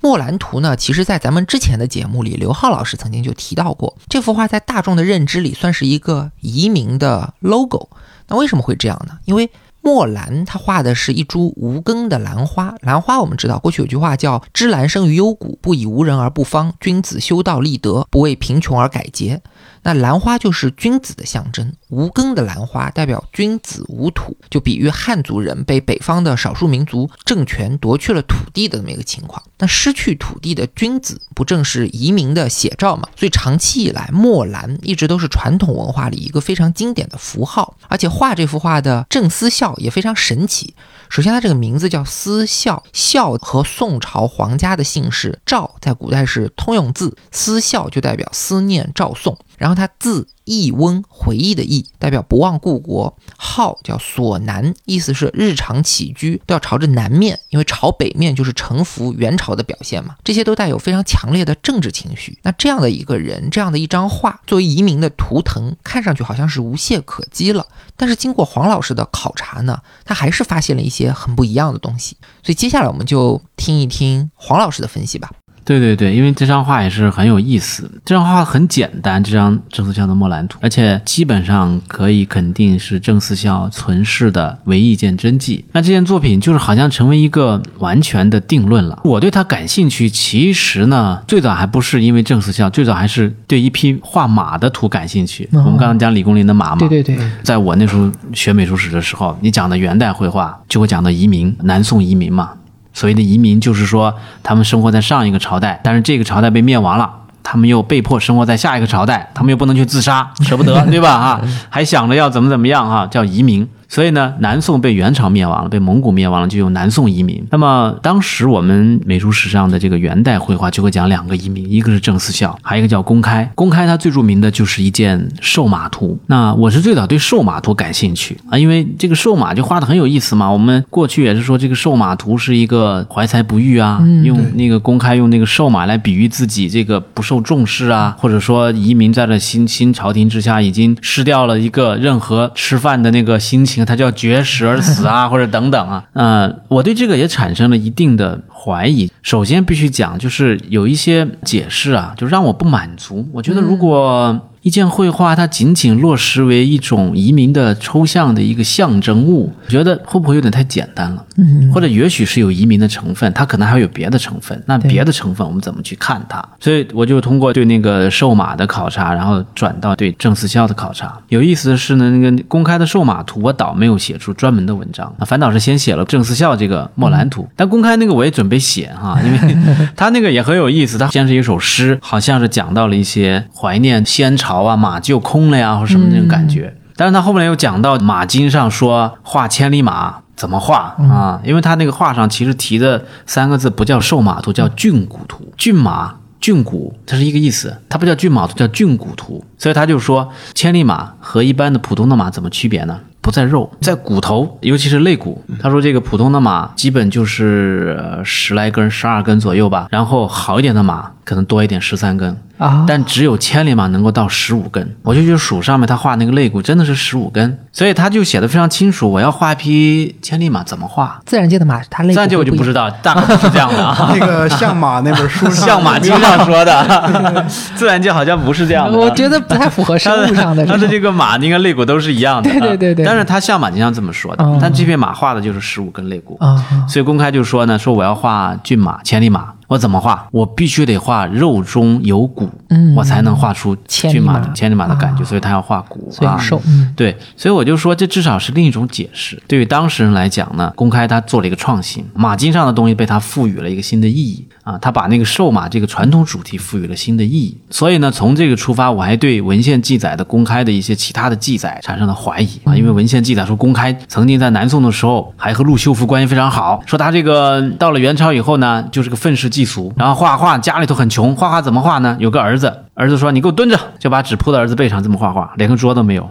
墨兰图》呢，其实在咱们之前的节目里，刘浩老师曾经就提到过，这幅画在大众的认知里算是一个移民的 logo。那为什么会这样呢？因为墨兰他画的是一株无根的兰花，兰花我们知道，过去有句话叫“芝兰生于幽谷，不以无人而不芳；君子修道立德，不为贫穷而改节。”那兰花就是君子的象征，无根的兰花代表君子无土，就比喻汉族人被北方的少数民族政权夺去了土地的这么一个情况。那失去土地的君子，不正是移民的写照吗？所以长期以来，墨兰一直都是传统文化里一个非常经典的符号。而且画这幅画的郑思孝也非常神奇。首先，他这个名字叫思孝，孝和宋朝皇家的姓氏赵在古代是通用字，思孝就代表思念赵宋。然后他字忆翁，回忆的忆，代表不忘故国。号叫所南，意思是日常起居都要朝着南面，因为朝北面就是臣服元朝的表现嘛。这些都带有非常强烈的政治情绪。那这样的一个人，这样的一张画，作为移民的图腾，看上去好像是无懈可击了。但是经过黄老师的考察呢，他还是发现了一些很不一样的东西。所以接下来我们就听一听黄老师的分析吧。对对对，因为这张画也是很有意思。这张画很简单，这张郑思孝的《墨兰图》，而且基本上可以肯定是郑思孝存世的唯一一件真迹。那这件作品就是好像成为一个完全的定论了。我对它感兴趣，其实呢，最早还不是因为郑思孝，最早还是对一批画马的图感兴趣。我们刚刚讲李公麟的马嘛，对对对，在我那时候学美术史的时候，你讲的元代绘画就会讲到移民，南宋移民嘛。所谓的移民，就是说他们生活在上一个朝代，但是这个朝代被灭亡了，他们又被迫生活在下一个朝代，他们又不能去自杀，舍不得，对吧？啊，还想着要怎么怎么样啊，叫移民。所以呢，南宋被元朝灭亡了，被蒙古灭亡了，就有南宋移民。那么当时我们美术史上的这个元代绘画就会讲两个移民，一个是郑思孝，还有一个叫公开。公开它最著名的就是一件瘦马图。那我是最早对瘦马图感兴趣啊，因为这个瘦马就画的很有意思嘛。我们过去也是说这个瘦马图是一个怀才不遇啊，用那个公开用那个瘦马来比喻自己这个不受重视啊，或者说移民在了新新朝廷之下已经失掉了一个任何吃饭的那个心情，他叫绝食而死啊，或者等等啊。呃，我对这个也产生了一定的怀疑。首先必须讲，就是有一些解释啊，就让我不满足。我觉得如果一件绘画它仅仅落实为一种移民的抽象的一个象征物，觉得会不会有点太简单了？嗯，或者也许是有移民的成分，它可能还有别的成分。那别的成分我们怎么去看它？所以我就通过对那个瘦马的考察，然后转到对郑思肖的考察。有意思的是呢，那个公开的瘦马图，我倒没有写出专门的文章，反倒是先写了郑思肖这个墨兰图。但公开那个我也准备写哈，因为 他那个也很有意思。他先是一首诗，好像是讲到了一些怀念先朝啊，马就空了呀，或什么那种感觉。但是他后面又讲到马经上说画千里马怎么画啊？因为他那个画上其实提的三个字不叫瘦马图，叫骏骨图。骏马、骏骨，它是一个意思，它不叫骏马图，叫骏骨图。所以他就说，千里马和一般的普通的马怎么区别呢？不在肉，在骨头，尤其是肋骨。他说这个普通的马基本就是呃十来根、十二根左右吧，然后好一点的马可能多一点，十三根。啊，但只有千里马能够到十五根，我就去数上面他画那个肋骨真的是十五根，所以他就写的非常清楚。我要画一匹千里马怎么画？自然界的马，它类自然界我就不知道，大概不是这样的啊。那个相马那本书上，像马经上说的，自然界好像不是这样的。我觉得不太符合生物上的它的这个马那个肋骨都是一样的。对对对对啊但是它相马经上这么说的哦，但这匹马画的就是十五根肋骨。啊，所以公开就说呢，说我要画骏马、千里马。我怎么画？我必须得画肉中有骨，嗯我才能画出千里骏马的千里马的感觉。啊所以他要画骨啊。所以瘦，嗯对，所以我就说，这至少是另一种解释。对于当事人来讲呢，公开他做了一个创新，马经上的东西被他赋予了一个新的意义啊，他把那个瘦马这个传统主题赋予了新的意义。所以呢，从这个出发，我还对文献记载的公开的一些其他的记载产生了怀疑啊，因为文献记载说公开曾经在南宋的时候还和陆秀夫关系非常好，说他这个到了元朝以后呢，就是个愤世嫉俗，然后画画家里头很穷，画画怎么画呢？有个儿子，儿子说你给我蹲着，就把纸铺到儿子背上这么画画，连个桌都没有。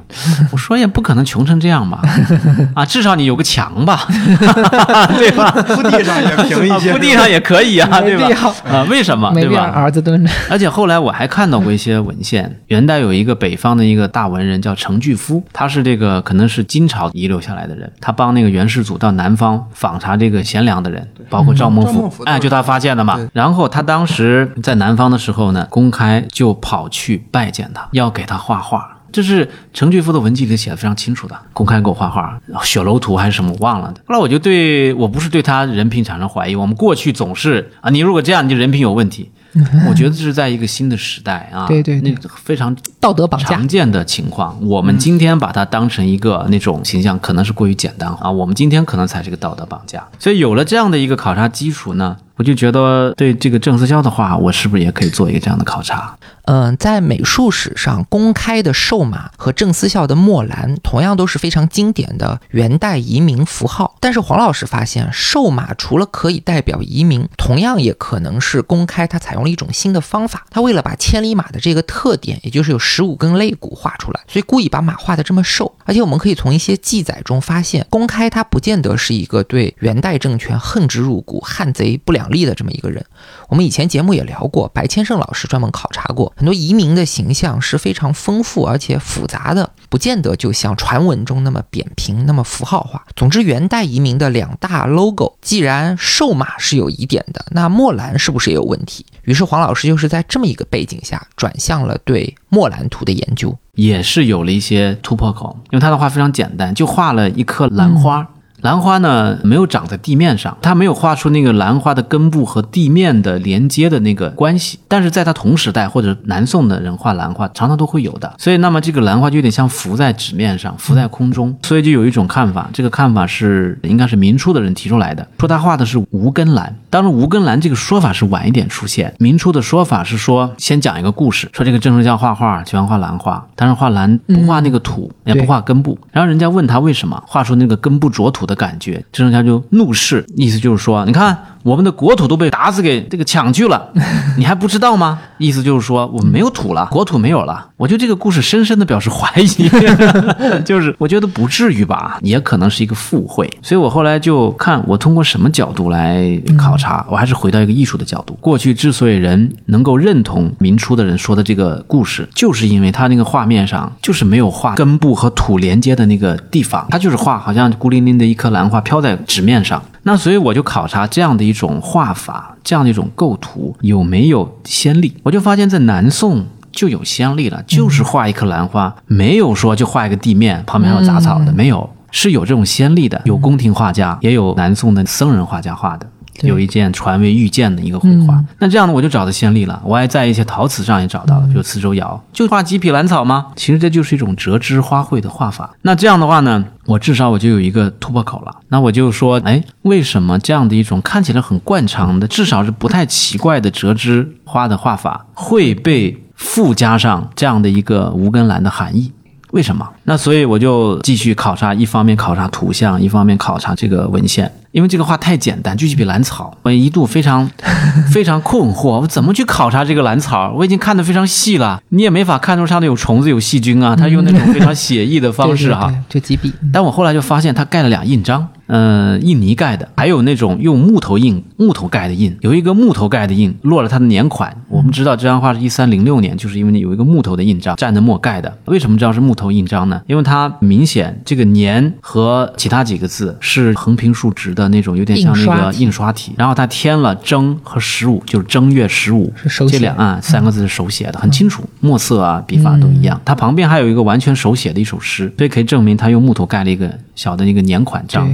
我说也不可能穷成这样吧？啊，至少你有个墙吧，对吧？铺地上也平一啊些，铺地上也可以啊，对没必要吧？啊，为什么？对没必要吧？儿子蹲着。而且后来我还看到过一些文献，元代有一个北方的一个大文人叫程巨夫，他是这个可能是金朝遗留下来的人，他帮那个元世祖到南方访查这个贤良的人，包括赵孟頫赵孟頫，哎，就他发现的嘛。然后他当时在南方的时候呢，公开就跑去拜见他，要给他画画。这是程俊夫的文集里写的非常清楚的，公开给我画画，雪楼图还是什么我忘了。后来我就对我不是对他人品产生怀疑，我们过去总是啊，你如果这样，你就人品有问题。我觉得这是在一个新的时代啊，对对对那个非常道德绑架常见的情况。我们今天把它当成一个那种形象，可能是过于简单啊。我们今天可能才是个道德绑架。所以有了这样的一个考察基础呢，我就觉得对这个郑思肖的话，我是不是也可以做一个这样的考察？嗯，在美术史上公开的瘦马和郑思肖的墨兰，同样都是非常经典的元代移民符号。但是黄老师发现，瘦马除了可以代表移民，同样也可能是公开它采用了一种新的方法。它为了把千里马的这个特点，也就是有十五根肋骨画出来，所以故意把马画的这么瘦。而且我们可以从一些记载中发现，公开他不见得是一个对元代政权恨之入骨、汉贼不良立的这么一个人。我们以前节目也聊过，白千胜老师专门考察过很多移民的形象是非常丰富而且复杂的，不见得就像传闻中那么扁平、那么符号化。总之，元代移民的两大 logo，既然瘦马是有疑点的，那墨兰是不是也有问题？于是黄老师就是在这么一个背景下，转向了对墨兰图的研究。也是有了一些突破口，因为他的画非常简单，就画了一颗兰花。兰花呢没有长在地面上，它没有画出那个兰花的根部和地面的连接的那个关系。但是在它同时代或者南宋的人画兰花，常常都会有的。所以，那么这个兰花就有点像浮在纸面上，浮在空中。所以就有一种看法，这个看法是应该是明初的人提出来的，说他画的是无根兰。当然，无根兰这个说法是晚一点出现，明初的说法是说先讲一个故事，说这个郑成教画画喜欢画兰花，但是画兰不画那个土，也不画根部。然后人家问他为什么画出那个根部着土的的感觉，郑成教就怒视，意思就是说，你看我们的国土都被打死给这个抢去了，你还不知道吗？意思就是说我们没有土了，国土没有了。我就这个故事深深的表示怀疑，就是我觉得不至于吧，也可能是一个附会。所以我后来就看我通过什么角度来考察，我还是回到一个艺术的角度。过去之所以人能够认同明初的人说的这个故事，就是因为他那个画面上就是没有画根部和土连接的那个地方，他就是画好像孤零零的一颗兰花飘在纸面上。那所以我就考察这样的一种画法，这样的一种构图有没有先例，我就发现，在南宋。就有先例了，就是画一棵兰花，没有说就画一个地面，旁边还有杂草的，没有，是有这种先例的。有宫廷画家，也有南宋的僧人画家画的。对有一件传为玉剑的一个绘画，那这样呢，我就找到先例了。我还在一些陶瓷上也找到了，比如磁州窑，就画几匹兰草吗？其实这就是一种折枝花卉的画法。那这样的话呢，我至少我就有一个突破口了。那我就说，哎，为什么这样的一种看起来很惯常的，至少是不太奇怪的折枝花的画法，会被附加上这样的一个无根兰的含义？为什么？那所以我就继续考察，一方面考察图像，一方面考察这个文献。因为这个画太简单，就几笔兰草，我一度非常 非常困惑，我怎么去考察这个兰草？我已经看得非常细了，你也没法看出上面有虫子、有细菌啊。他用那种非常写意的方式 哈、对对对就几笔，但我后来就发现他盖了俩印章，嗯、印泥盖的，还有那种用木头印、木头盖的印，有一个木头盖的印落了他的年款。我们知道这张画是一三零六年，就是因为有一个木头的印章蘸着墨盖的。为什么知道是木头印章呢？因为它明显这个年和其他几个字是横平竖直的那种，有点像那个印刷体。然后他添了正和十五，就是正月十五是手写这两岸三个字是手写的，很清楚，墨色啊笔法都一样。他旁边还有一个完全手写的一首诗，所以可以证明他用木头盖了一个小的那个年款章。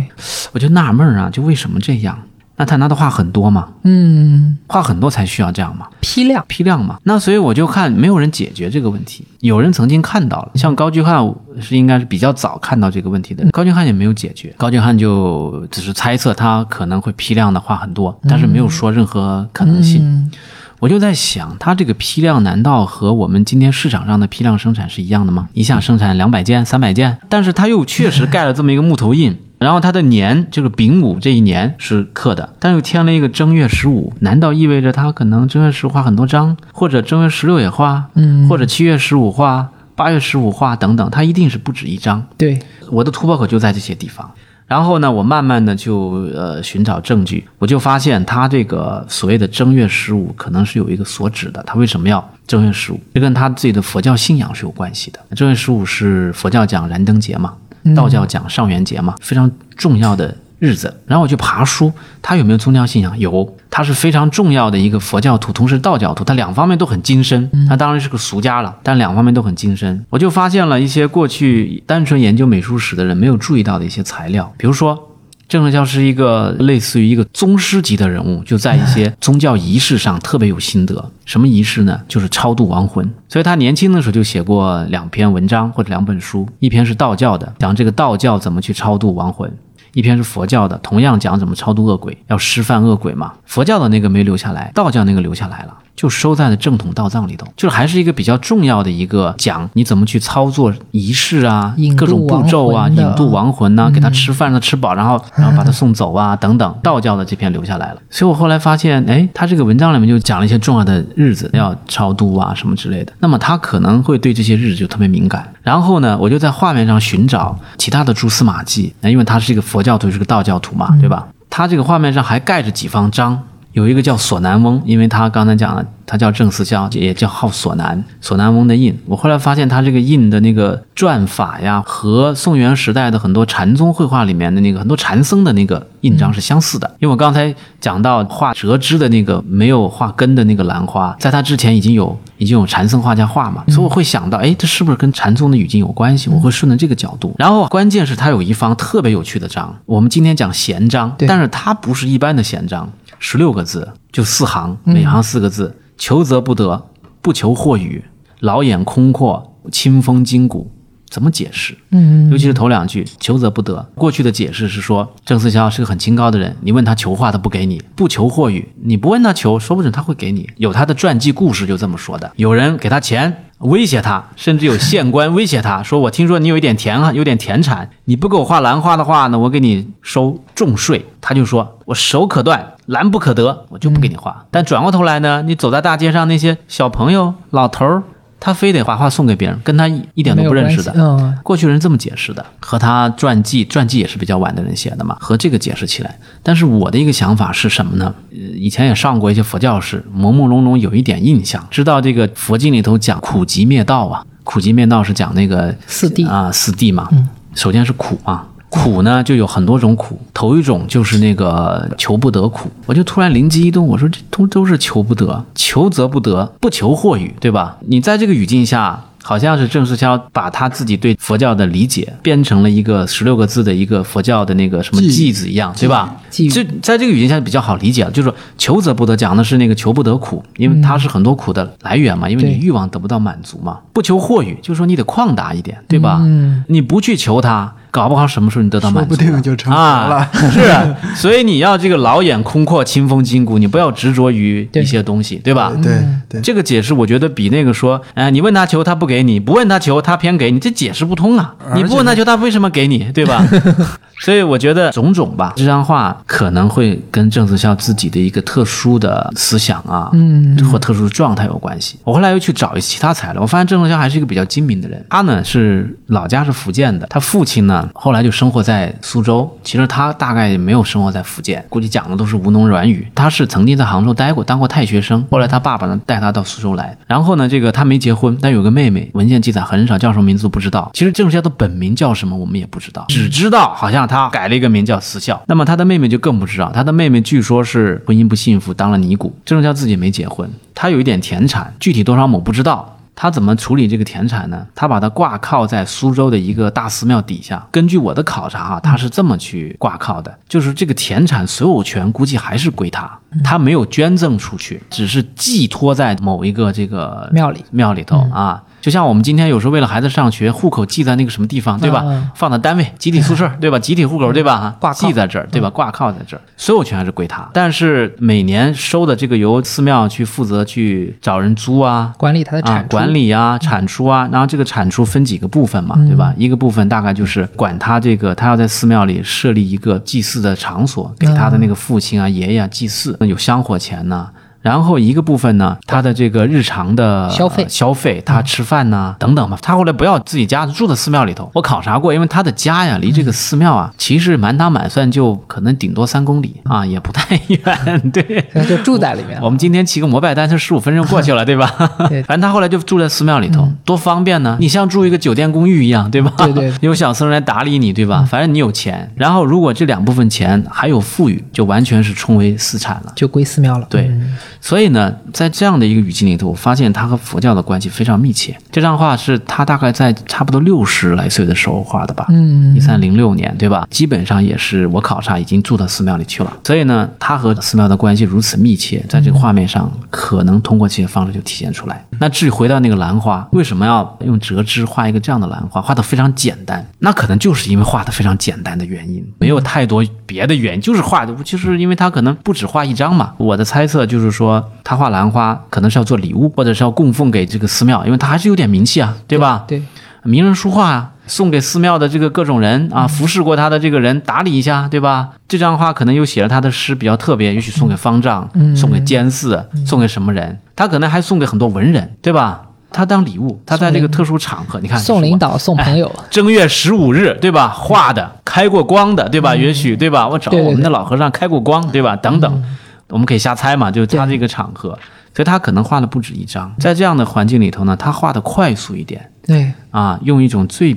我就纳闷儿啊，就为什么这样？那他拿的画很多吗？嗯，画很多才需要这样嘛？批量，批量嘛。那所以我就看没有人解决这个问题。有人曾经看到了，像高居翰是应该是比较早看到这个问题的人，高居翰也没有解决。高居翰就只是猜测他可能会批量的画很多，但是没有说任何可能性。嗯我就在想，他这个批量难道和我们今天市场上的批量生产是一样的吗？一下生产两百件、三百件，但是他又确实 盖了这么一个木头印，然后它的年就是丙午这一年是刻的，但又添了一个正月十五，难道意味着他可能正月十五画很多张，或者正月十六也画，嗯，或者七月十五画、八月十五画等等，它一定是不止一张。对，我的突破口就在这些地方。然后呢，我慢慢的就呃寻找证据，我就发现他这个所谓的正月十五可能是有一个所指的，他为什么要正月十五？这跟他自己的佛教信仰是有关系的。正月十五是佛教讲燃灯节嘛，道教讲上元节嘛，非常重要的日子。然后我去爬书，他有没有宗教信仰？有，他是非常重要的一个佛教徒，同时道教徒，他两方面都很精深。他当然是个俗家了，但两方面都很精深。我就发现了一些过去单纯研究美术史的人没有注意到的一些材料，比如说。郑成孝是一个类似于一个宗师级的人物，就在一些宗教仪式上特别有心得。什么仪式呢？就是超度亡魂。所以他年轻的时候就写过两篇文章或者两本书，一篇是道教的，讲这个道教怎么去超度亡魂。一篇是佛教的，同样讲怎么超度恶鬼，要施犯恶鬼嘛。佛教的那个没留下来，道教那个留下来了，就收在了正统道藏里头，就是还是一个比较重要的一个讲你怎么去操作仪式啊各种步骤啊，引渡亡魂呐、给他吃饭让他吃饱，然后然后把他送走啊等等。道教的这篇留下来了，所以我后来发现，哎，他这个文章里面就讲了一些重要的日子要超度啊什么之类的。那么他可能会对这些日子就特别敏感。然后呢，我就在画面上寻找其他的蛛丝马迹，那因为他是一个佛教徒，是个道教徒嘛，对吧？他这个画面上还盖着几方章，有一个叫索南翁，因为他刚才讲了，他叫郑思肖，也叫号索南，索南翁的印。我后来发现他这个印的那个篆法呀，和宋元时代的很多禅宗绘画里面的那个很多禅僧的那个印章是相似的。因为我刚才讲到画折枝的那个没有画根的那个兰花，在他之前已经有已经有禅僧画家画嘛，所以我会想到，哎，这是不是跟禅宗的语境有关系？我会顺着这个角度。然后关键是他有一方特别有趣的章，我们今天讲闲章，但是他不是一般的闲章，十六个字，就四行，每行四个字：求则不得，不求或与，老眼空阔，清风筋骨。怎么解释？嗯，尤其是头两句“求则不得”。过去的解释是说，郑思肖是个很清高的人，你问他求画，他不给你；不求或与，你不问他求，说不准他会给你。有他的传记故事就这么说的。有人给他钱，威胁他，甚至有县官 威胁他说：“我听说你有一点田啊，有点田产，你不给我画兰花的话呢，我给你收重税。”他就说：“我手可断，兰不可得，我就不给你画。但转过头来呢，你走在大街上，那些小朋友、老头儿，他非得把画送给别人，跟他一一点都不认识的。过去人这么解释的，和他传记，传记也是比较晚的人写的嘛，和这个解释起来。但是我的一个想法是什么呢？呃，以前也上过一些佛教史，朦朦胧胧有一点印象，知道这个佛经里头讲苦集灭道啊，苦集灭道是讲那个四谛啊，四谛嘛。首先是苦嘛，苦呢就有很多种苦，头一种就是那个求不得苦。我就突然灵机一动，我说这都都是求不得，求则不得，不求或与，对吧？你在这个语境下。好像是郑世肖把他自己对佛教的理解编成了一个十六个字的一个佛教的那个什么记偈子一样，对吧？偈语这在这个语境下比较好理解了，就是说求则不得讲的是那个求不得苦，因为它是很多苦的来源嘛，因为你欲望得不到满足嘛。不求或与，就是说你得旷达一点，对吧？嗯你不去求它，搞不好什么时候你得到满足，说不定就成佛了啊。是啊，所以你要这个老眼空阔，清风筋骨，你不要执着于一些东西，对吧？对对，这个解释我觉得比那个说，哎、你问他求他不给你，不问他求他偏给你，这解释不通啊！你不问他求他为什么给你，对吧？所以我觉得种种吧，这张画可能会跟郑思肖自己的一个特殊的思想啊，嗯，或特殊的状态有关系。我后来又去找一些其他材料，我发现郑思肖还是一个比较精明的人。他呢是老家是福建的，他父亲呢后来就生活在苏州。其实他大概也没有生活在福建，估计讲的都是吴侬软语。他是曾经在杭州待过，当过太学生。后来他爸爸呢带他到苏州来，然后呢这个他没结婚，但有个妹妹，文献记载很少，叫什么名字都不知道。其实郑孝的本名叫什么我们也不知道，只知道好像他改了一个名叫思孝。那么他的妹妹就更不知道，他的妹妹据说是婚姻不幸福，当了尼姑。郑思肖自己没结婚，他有一点田产，具体多少亩不知道。他怎么处理这个田产呢？他把它挂靠在苏州的一个大寺庙底下。根据我的考察哈，他是这么去挂靠的，就是这个田产所有权估计还是归他，他没有捐赠出去，只是寄托在某一个这个庙里庙里头啊。就像我们今天有时候为了孩子上学，户口记在那个什么地方，对吧？嗯放在单位集体宿舍，对吧？集体户口，对吧？挂靠记在这儿，对吧？挂靠在这儿，所有权还是归他。但是每年收的这个由寺庙去负责去找人租啊，管理他的产啊，，管理啊，产出啊，然后这个产出分几个部分嘛，嗯对吧？一个部分大概就是管他这个，他要在寺庙里设立一个祭祀的场所，给他的那个父亲啊、爷爷啊祭祀，有香火钱呢。然后一个部分呢，他的这个日常的消费呃消费，他吃饭呐、等等嘛。他后来不要自己家住在寺庙里头，我考察过，因为他的家呀离这个寺庙啊，其实满打满算就可能顶多三公里啊，也不太远。对，他就住在里面了。我们今天骑个摩拜单车十五分钟过去了，对吧？对反正他后来就住在寺庙里头，多方便呢！你像住一个酒店公寓一样，对吧？对对 有小僧人来打理你，对吧？反正你有钱，然后如果这两部分钱还有富裕，就完全是充为私产了。就归寺庙了。对嗯所以呢，在这样的一个语境里头，我发现他和佛教的关系非常密切。这张画是他大概在差不多六十来岁的时候画的吧？嗯一三零六年，对吧？基本上也是我考察已经住到寺庙里去了。所以呢，他和寺庙的关系如此密切，在这个画面上可能通过这些方式就体现出来。那至于回到那个兰花，为什么要用折枝画一个这样的兰花，画的非常简单？那可能就是因为画的非常简单的原因，没有太多别的原因，就是画的，就是因为他可能不止画一张嘛。我的猜测就是说，他画兰花可能是要做礼物，或者是要供奉给这个寺庙，因为他还是有点名气啊，对吧？对，名人书画啊，送给寺庙的这个各种人啊，服侍过他的这个人打理一下，对吧？这张画可能又写了他的诗比较特别，也许送给方丈，送给监寺，送给什么人？他可能还送给很多文人，对吧？他当礼物，他在这个特殊场合，你看送领导、送朋友，正月十五日，对吧？画的开过光的，对吧？也许对吧？我找我们的老和尚开过光，对吧？等等，我们可以瞎猜嘛，就是他这个场合，所以他可能画了不止一张。在这样的环境里头呢，他画的快速一点。对，啊，用一种最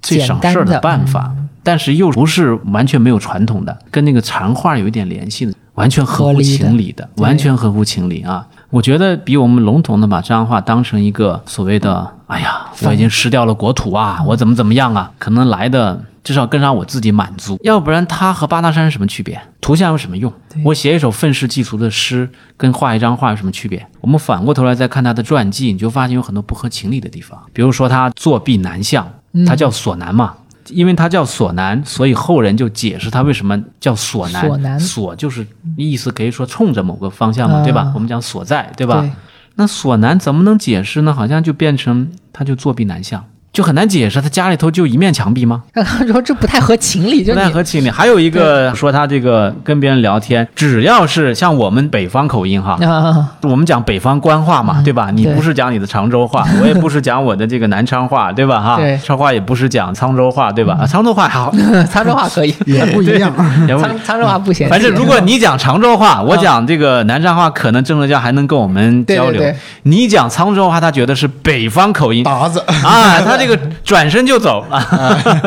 最省事儿的办法，但是又不是完全没有传统的，跟那个禅画有一点联系的，完全合乎情理的，对。完全合乎情理啊。我觉得比我们笼统的把这张画当成一个所谓的“哎呀，我已经失掉了国土啊，我怎么怎么样啊”，可能来的至少更让我自己满足。要不然，它和八大山是什么区别？图像有什么用？我写一首愤世嫉俗的诗，跟画一张画有什么区别？我们反过头来再看他的传记，你就发现有很多不合情理的地方。比如说他作弊南向，他叫索南嘛。因为他叫索南，所以后人就解释他为什么叫索南。索南索就是意思可以说冲着某个方向嘛，对吧啊？我们讲所在，对吧？对那索南怎么能解释呢？好像就变成他就作壁南向，就很难解释。他家里头就一面墙壁吗？刚刚说这不太合情理，就不太合情理。还有一个说他这个跟别人聊天，只要是像我们北方口音哈，啊，我们讲北方官话嘛，对吧？你不是讲你的常州话，我也不是讲我的这个南昌话，对吧？哈对，昌话也不是讲沧州话，对吧？啊沧州话好，沧州话可以，也不一样。也不沧沧州话不行。反正如果你讲常州话，我讲这个南昌话，可能郑州家还能跟我们交流。对对对你讲沧州话，他觉得是北方口音达子，啊，他这个转身就走啊。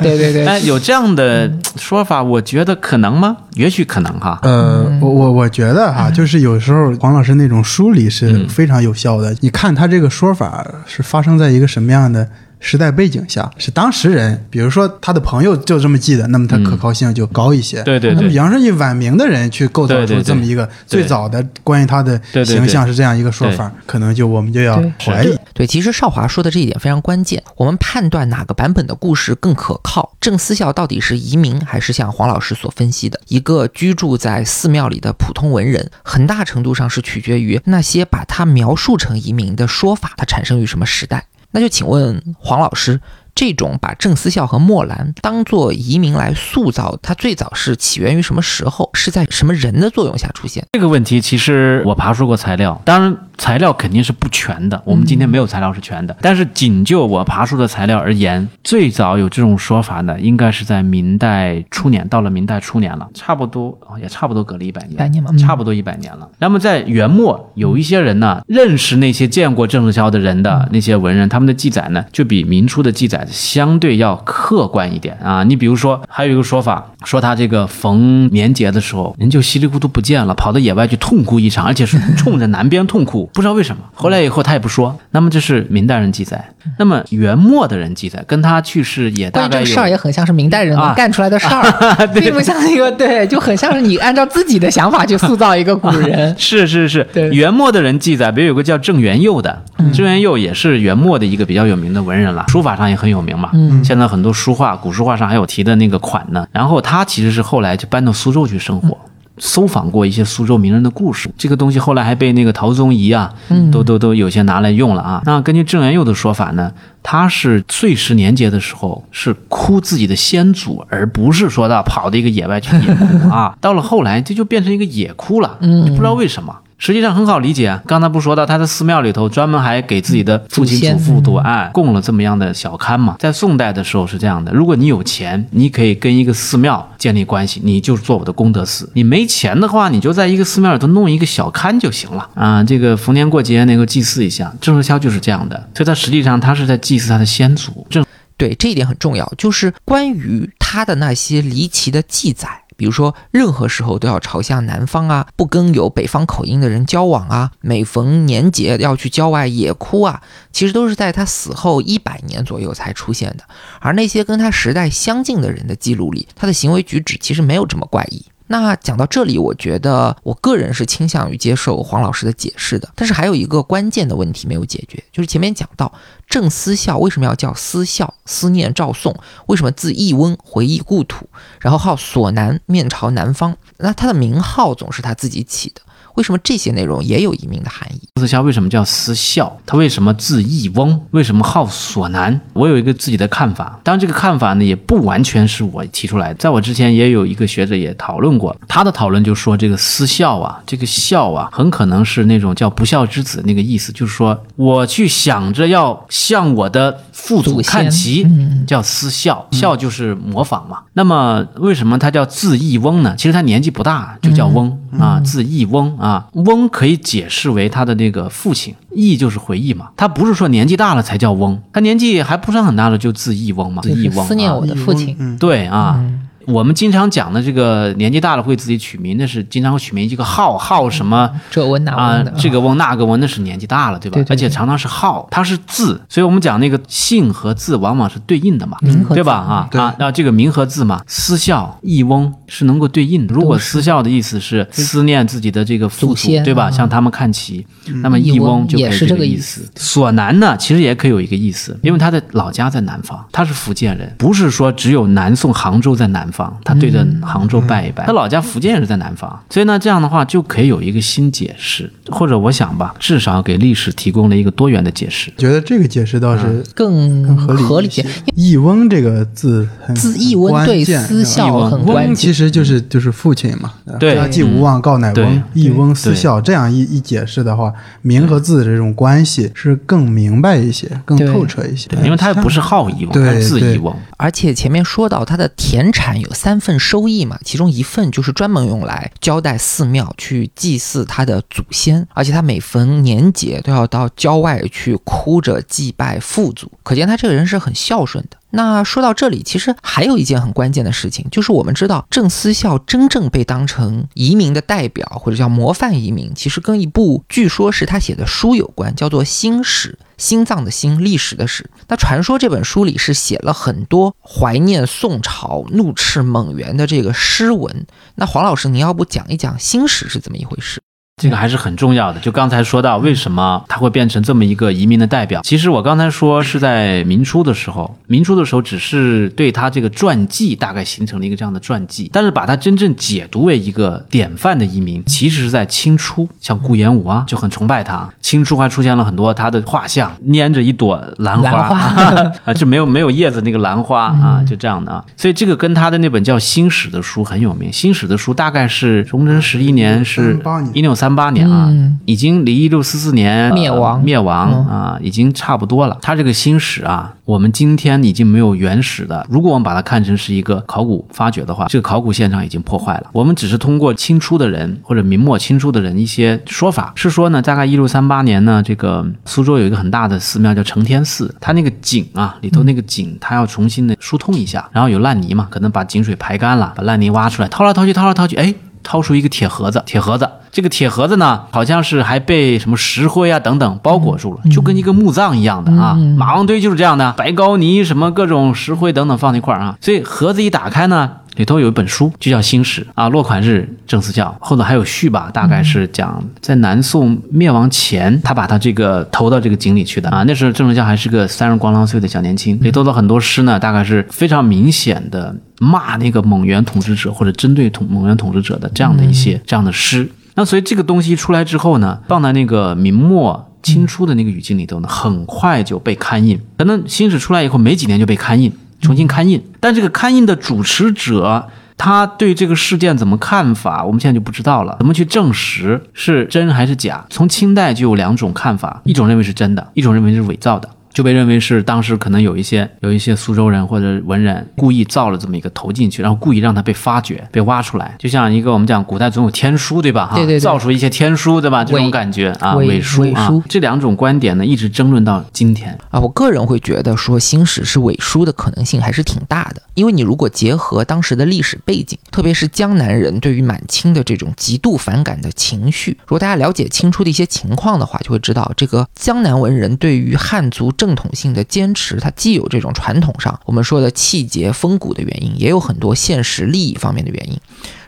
对对对，但 有这样的说法，我觉得可能吗？也许可能哈。呃，我我我觉得哈，就是有时候黄老师那种梳理是非常有效的。你看他这个说法是发生在一个什么样的时代背景下？是当事人，比如说他的朋友就这么记得，那么他可靠性就高一些。对对对那么比方说以晚明的人去构造出这么一个对最早的关于他的对对对形象是这样一个说法，可能就我们就要对怀疑。对，其实少华说的这一点非常关键。我们判断哪个版本的故事更可靠，郑思孝到底是移民，还是像黄老师所分析的一个居住在寺庙里的普通文人，很大程度上是取决于那些把他描述成移民的说法，它产生于什么时代。那就请问黄老师，这种把郑思孝和墨兰当做移民来塑造，它最早是起源于什么时候？是在什么人的作用下出现？这个问题其实我爬出过材料，当然材料肯定是不全的，我们今天没有材料是全的。但是仅就我爬出的材料而言，最早有这种说法呢，应该是在明代初年，到了明代初年了，差不多哦也差不多隔了一百年，百年嘛嗯差不多一百年了。那么在元末，有一些人呢，认识那些见过郑思孝的人的那些文人，他们的记载呢，就比明初的记载相对要客观一点啊。你比如说，还有一个说法，说他这个逢年节的时候，人就稀里糊涂不见了，跑到野外去痛哭一场，而且是冲着南边痛哭。不知道为什么。后来以后他也不说。那么这是明代人记载，那么元末的人记载，跟他去世也大概这个事儿也很像是明代人干出来的事儿，并不像一个对，就很像是你按照自己的想法去塑造一个古人。是是是对，元末的人记载，比如有个叫郑元佑的，郑元佑也是元末的一个比较有名的文人了，书法上也很有名嘛。嗯现在很多书画、古书画上还有提的那个款呢。然后他其实是后来就搬到苏州去生活。搜访过一些苏州名人的故事，这个东西后来还被那个陶宗仪啊，都都都有些拿来用了啊。那根据郑元佑的说法呢，他是岁时年节的时候是哭自己的先祖，而不是说到跑到一个野外去野哭啊。到了后来，这就变成一个野哭了，嗯不知道为什么。实际上很好理解啊，刚才不说到他的寺庙里头专门还给自己的父亲祖父都案供了这么样的小龛嘛。在宋代的时候是这样的，如果你有钱，你可以跟一个寺庙建立关系，你就是做我的功德寺；你没钱的话，你就在一个寺庙里头弄一个小龛就行了啊。这个逢年过节能够祭祀一下，郑和萧就是这样的，所以他实际上他是在祭祀他的先祖。郑对，这一点很重要，就是关于他的那些离奇的记载，比如说任何时候都要朝向南方啊，不跟有北方口音的人交往啊，每逢年节要去郊外野哭啊，其实都是在他死后一百年左右才出现的。而那些跟他时代相近的人的记录里，他的行为举止其实没有这么怪异。那讲到这里，我觉得我个人是倾向于接受黄老师的解释的，但是还有一个关键的问题没有解决，就是前面讲到正思孝为什么要叫思孝，思念赵宋，为什么字义翁，回忆故土，然后号索南，面朝南方，那他的名号总是他自己起的，为什么这些内容也有移民的含义？思孝为什么叫思孝？他为什么字义翁？为什么号索南？我有一个自己的看法，当然这个看法呢也不完全是我提出来的，在我之前也有一个学者也讨论过，他的讨论就说这个思孝啊，这个孝啊，很可能是那种叫不孝之子那个意思，就是说我去想着要向我的父祖看齐，叫思孝，孝就是模仿嘛。那么为什么他叫字义翁呢？其实他年纪不大，就叫翁、啊，字义翁啊。翁可以解释为他的那个父亲，忆就是回忆嘛。他不是说年纪大了才叫翁，他年纪还不算很大的就字忆翁嘛，字就是义翁啊思念我的父亲。嗯，对啊。我们经常讲的这个年纪大了会自己取名，那是经常会取名一个号号什么这翁那这个翁那个翁，那是年纪大了，对吧？对对对而且常常是号，它是字，所以我们讲那个姓和字往往是对应的嘛，名和字对吧？啊啊，那这个名和字嘛，思孝、义翁是能够对应的。如果思孝的意思是思念自己的这个父祖，对吧？啊向他们看齐，那么义义翁就可以是这个意思。索南呢，其实也可以有一个意思，因为他的老家在南方，他是福建人，不是说只有南宋杭州在南方，他对着杭州拜一拜。他老家福建也是在南方，所以呢，这样的话就可以有一个新解释，或者我想吧，至少给历史提供了一个多元的解释。觉得这个解释倒是更更合理合理一些。义翁这个字很字义温关对键思孝很关键。翁其实就是就是父亲嘛，对家祭无忘告乃翁，义翁思孝。这样一一解释的话，名和字的这种关系是更明白一些，更透彻一些。因为他也不是好义翁，是字对义翁。而且前面说到他的田产有有三份收益嘛，其中一份就是专门用来交代寺庙去祭祀他的祖先，而且他每逢年节都要到郊外去哭着祭拜父祖，可见他这个人是很孝顺的。那说到这里，其实还有一件很关键的事情，就是我们知道郑思孝真正被当成移民的代表或者叫模范移民，其实跟一部据说是他写的书有关，叫做《新史》。心脏的心，历史的史。那传说这本书里是写了很多怀念宋朝怒斥蒙元的这个诗文。那黄老师，您要不讲一讲《新史》是怎么一回事？这个还是很重要的。就刚才说到，为什么他会变成这么一个移民的代表？其实我刚才说是在明初的时候，明初的时候只是对他这个传记大概形成了一个这样的传记，但是把他真正解读为一个典范的移民，其实是在清初，像顾炎武啊就很崇拜他。清初还出现了很多他的画像，拈着一朵兰花 啊，就没有没有叶子那个兰花啊，就这样的啊。所以这个跟他的那本叫《新史》的书很有名，《新史》的书大概是崇祯十一年是38年一六三八年啊，嗯已经离一六四四年灭亡呃灭亡嗯啊，已经差不多了。它这个新史啊，我们今天已经没有原始的。如果我们把它看成是一个考古发掘的话，这个考古现场已经破坏了。我们只是通过清初的人或者明末清初的人一些说法，是说呢，大概一六三八年呢，这个苏州有一个很大的寺庙叫承天寺，它那个井啊里头那个井，它要重新的疏通一下，然后有烂泥嘛，可能把井水排干了，把烂泥挖出来，掏来掏去，掏来掏去，哎。掏出一个铁盒子，铁盒子这个铁盒子呢，好像是还被什么石灰啊等等包裹住了，就跟一个墓葬一样的啊。马王堆就是这样的，白膏泥什么各种石灰等等放在一块儿啊。所以盒子一打开呢。里头有一本书，就叫《新史》啊，落款是郑思孝，后头还有序吧，大概是讲在南宋灭亡前，他把他这个投到这个井里去的啊。那时候郑思孝还是个三十光啷岁的小年轻，里头的很多诗呢，大概是非常明显的骂那个蒙元统治者或者针对统蒙元统治者的这样的一些这样的诗。那所以这个东西出来之后呢，放在那个明末清初的那个语境里头呢，很快就被刊印。可能《新史》出来以后没几年就被刊印。重新刊印，但这个刊印的主持者，他对这个事件怎么看法，我们现在就不知道了。怎么去证实是真还是假？从清代就有两种看法，一种认为是真的，一种认为是伪造的。就被认为是当时可能有一些有一些苏州人或者文人故意造了这么一个头进去，然后故意让他被发掘、被挖出来，就像一个我们讲古代总有天书对吧？哈，对对对造出一些天书对吧？这种感觉啊，伪伪书啊伪书，这两种观点呢一直争论到今天。啊，我个人会觉得说新史是伪书的可能性还是挺大的，因为你如果结合当时的历史背景，特别是江南人对于满清的这种极度反感的情绪，如果大家了解清初的一些情况的话，就会知道这个江南文人对于汉族正统性的坚持，它既有这种传统上我们说的气节风骨的原因，也有很多现实利益方面的原因，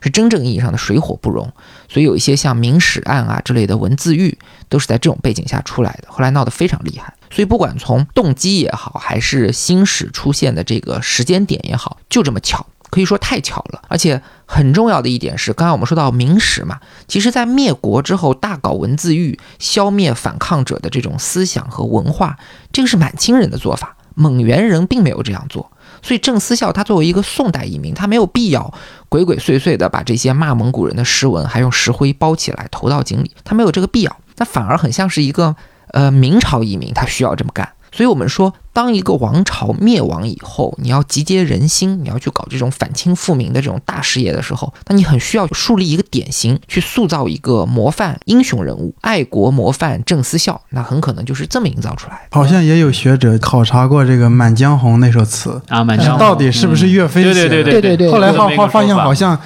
是真正意义上的水火不容。所以有一些像明史案啊之类的文字狱，都是在这种背景下出来的，后来闹得非常厉害。所以不管从动机也好，还是新史出现的这个时间点也好，就这么巧，可以说太巧了。而且很重要的一点是，刚刚我们说到明史嘛，其实在灭国之后大搞文字狱，消灭反抗者的这种思想和文化，这个是满清人的做法，蒙元人并没有这样做。所以郑思孝他作为一个宋代移民，他没有必要鬼鬼祟祟的把这些骂蒙古人的诗文还用石灰包起来投到井里，他没有这个必要。那反而很像是一个呃明朝移民，他需要这么干。所以我们说，当一个王朝灭亡以后，你要集结人心，你要去搞这种反清复明的这种大事业的时候，那你很需要树立一个典型，去塑造一个模范英雄人物，爱国模范郑思孝，那很可能就是这么营造出来的。好像也有学者考察过这个《满江红》那首词，啊，满江红到底是不是岳飞写的？对对对对对后来有这么一个发发发现好像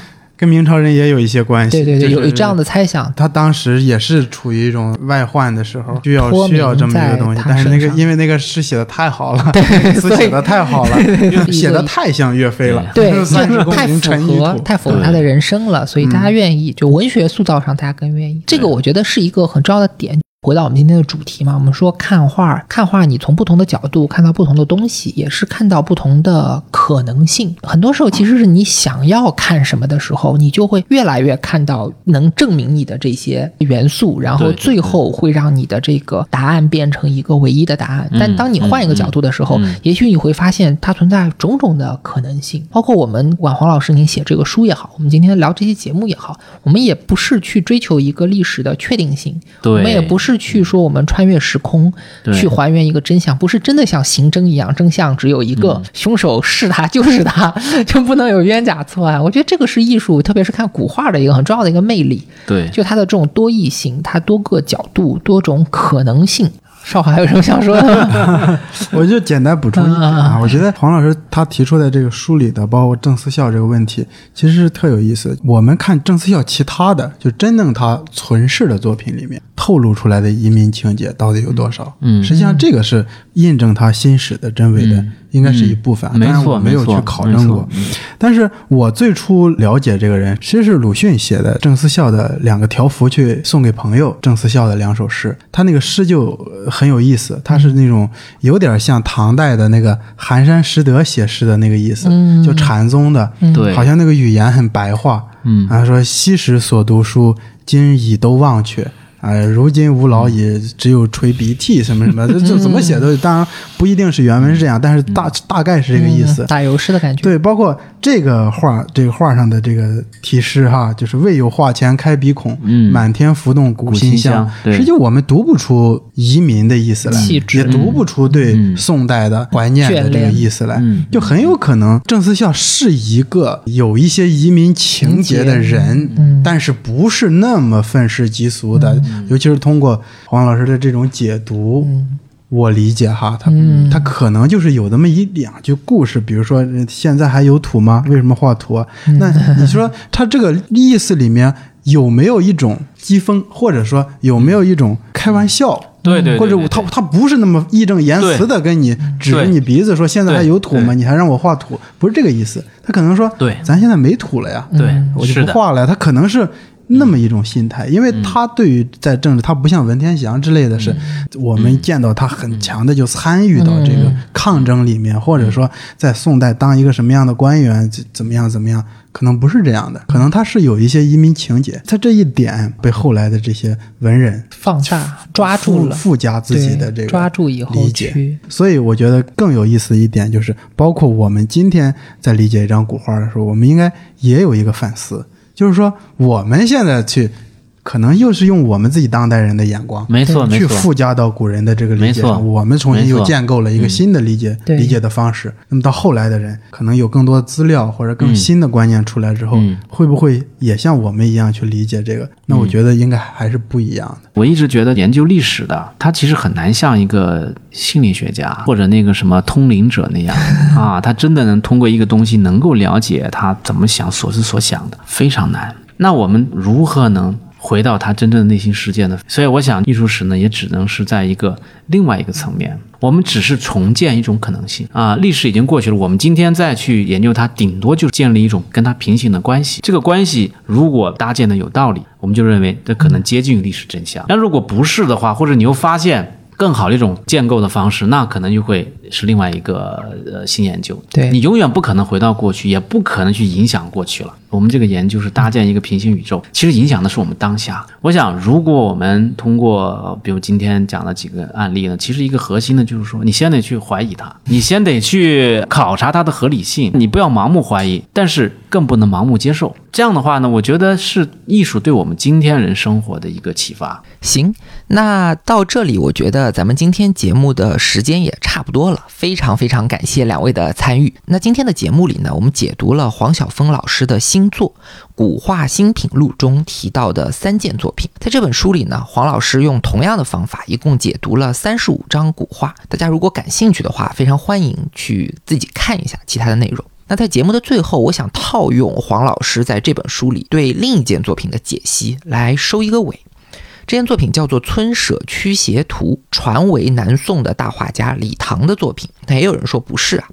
跟明朝人也有一些关系。对对对，就是有这样的猜想。他当时也是处于一种外患的时候，需要需要这么一个东西但是那个因为那个诗写的太好了，词写的太好了，写的太像岳飞了，对，太符合。太符合他的人生了，所以大家愿意，就文学塑造上大家更愿意。这个我觉得是一个很重要的点。回到我们今天的主题嘛，我们说看画，看画你从不同的角度看到不同的东西，也是看到不同的可能性。很多时候其实是你想要看什么的时候，你就会越来越看到能证明你的这些元素，然后最后会让你的这个答案变成一个唯一的答案。但当你换一个角度的时候，嗯也许你会发现它存在种种的可能性，包括我们管黄老师您写这个书也好，我们今天聊这期节目也好，我们也不是去追求一个历史的确定性，我们也不是去说我们穿越时空对去还原一个真相，不是真的像刑侦一样，真相只有一个，嗯凶手是他就是他，就不能有冤假错案。我觉得这个是艺术，特别是看古画的一个很重要的一个魅力，对，就它的这种多义性，它多个角度、多种可能性。少华还有什么想说的吗？我就简单补充一点啊，我觉得黄老师他提出的这个书里的，包括郑思孝这个问题，其实是特有意思。我们看郑思孝其他的，就真正他存世的作品里面透露出来的移民情节到底有多少？嗯实际上这个是印证他心史的真伪的，嗯应该是一部分。嗯没当然错我没有去考证过。但是我最初了解这个人，其实是鲁迅写的郑思孝的两个条幅去送给朋友郑思孝的两首诗。他那个诗就呃很有意思，他是那种有点像唐代的那个寒山拾得写诗的那个意思，嗯就禅宗的，对，好像那个语言很白话。嗯啊，说昔时所读书，今已都忘却。哎，如今吾老矣，只有垂鼻涕什么什么，这这怎么写都，当然不一定是原文是这样，但是大大概是这个意思。嗯打油诗的感觉。对，包括这个画，这个画上的这个题诗哈，就是“未有画前开鼻孔，嗯满天浮动古馨古馨香实际我们读不出移民的意思来也读不出对嗯。宋代的怀念的这个意思来，嗯就很有可能郑思孝是一个有一些移民情节的人，嗯。但是不是那么愤世嫉俗的，尤其是通过黄老师的这种解读。我理解哈，他、嗯他可能就是有那么一两句故事，比如说呃现在还有土吗？为什么画土啊？那你说他这个意思里面有没有一种讥讽，或者说有没有一种开玩笑？对对对或者他他不是那么义正言辞的跟你指着你鼻子说现在还有土吗？你还让我画土，不是这个意思。他可能说，对咱现在没土了呀，对，我就不，画了呀。他可能是那么一种心态，因为他对于在政治，他不像文天祥之类的是，我们见到他很强的就参与到这个抗争里面，或者说在宋代当一个什么样的官员，怎怎么样怎么样，可能不是这样的，可能他是有一些移民情节，在这一点被后来的这些文人放大抓住了，附加自己的这个抓住以后理解，所以我觉得更有意思一点就是，包括我们今天在理解一张古画的时候，我们应该也有一个反思，就是说我们现在去，可能又是用我们自己当代人的眼光。没错没错，去附加到古人的这个理解没错上，我们重新又建构了一个新的理解、对理解的方式。那么到后来的人，可能有更多资料或者更嗯新的观念出来之后，嗯会不会也像我们一样去理解这个？那我觉得应该还是不一样的。我一直觉得研究历史的，他其实很难像一个心理学家或者那个什么通灵者那样 啊，他真的能通过一个东西能够了解他怎么想、所思所想的，非常难。那我们如何能回到他真正的内心世界呢？所以我想，艺术史呢，也只能是在一个另外一个层面，我们只是重建一种可能性啊。历史已经过去了，我们今天再去研究它，顶多就是建立一种跟它平行的关系。这个关系如果搭建的有道理，我们就认为这可能接近于历史真相。那如果不是的话，或者你又发现。更好的一种建构的方式，那可能就会是另外一个呃新研究。对你永远不可能回到过去，也不可能去影响过去了。我们这个研究是搭建一个平行宇宙，其实影响的是我们当下。我想，如果我们通过呃比如今天讲的几个案例呢，其实一个核心呢就是说，你先得去怀疑它，你先得去考察它的合理性，你不要盲目怀疑，但是更不能盲目接受。这样的话呢，我觉得是艺术对我们今天人生活的一个启发。行，那到这里，我觉得咱们今天节目的时间也差不多了，非常非常感谢两位的参与。那今天的节目里呢，我们解读了黄晓峰老师的新作《古画新品录》中提到的三件作品。在这本书里呢，黄老师用同样的方法，一共解读了三十五张古画。大家如果感兴趣的话，非常欢迎去自己看一下其他的内容。那在节目的最后，我想套用黄老师在这本书里对另一件作品的解析来收一个尾。这件作品叫做《村舍驱邪图》，传为南宋的大画家李唐的作品。那也有人说不是啊。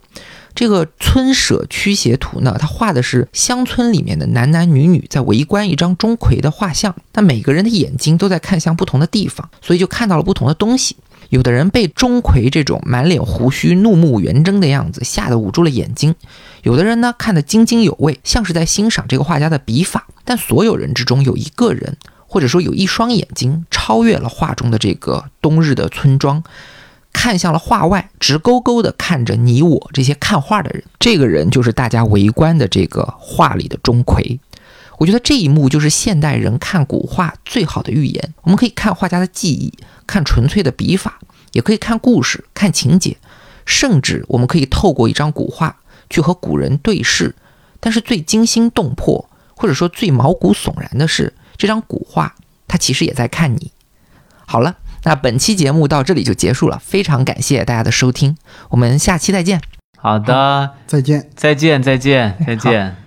这个《村舍驱邪图》呢，它画的是乡村里面的男男女女在围观一张钟馗的画像，但每个人的眼睛都在看向不同的地方，所以就看到了不同的东西。有的人被钟馗这种满脸胡须、怒目圆睁的样子吓得捂住了眼睛，有的人呢看得津津有味，像是在欣赏这个画家的笔法。但所有人之中有一个人，或者说有一双眼睛超越了画中的这个冬日的村庄，看向了画外，直勾勾地看着你我这些看画的人。这个人就是大家围观的这个画里的钟馗。我觉得这一幕就是现代人看古画最好的预言。我们可以看画家的技艺，看纯粹的笔法，也可以看故事、看情节，甚至我们可以透过一张古画去和古人对视。但是最惊心动魄，或者说最毛骨悚然的是，这张古画它其实也在看你。好了，那本期节目到这里就结束了，非常感谢大家的收听，我们下期再见。好的，再见。再见，再见，再见。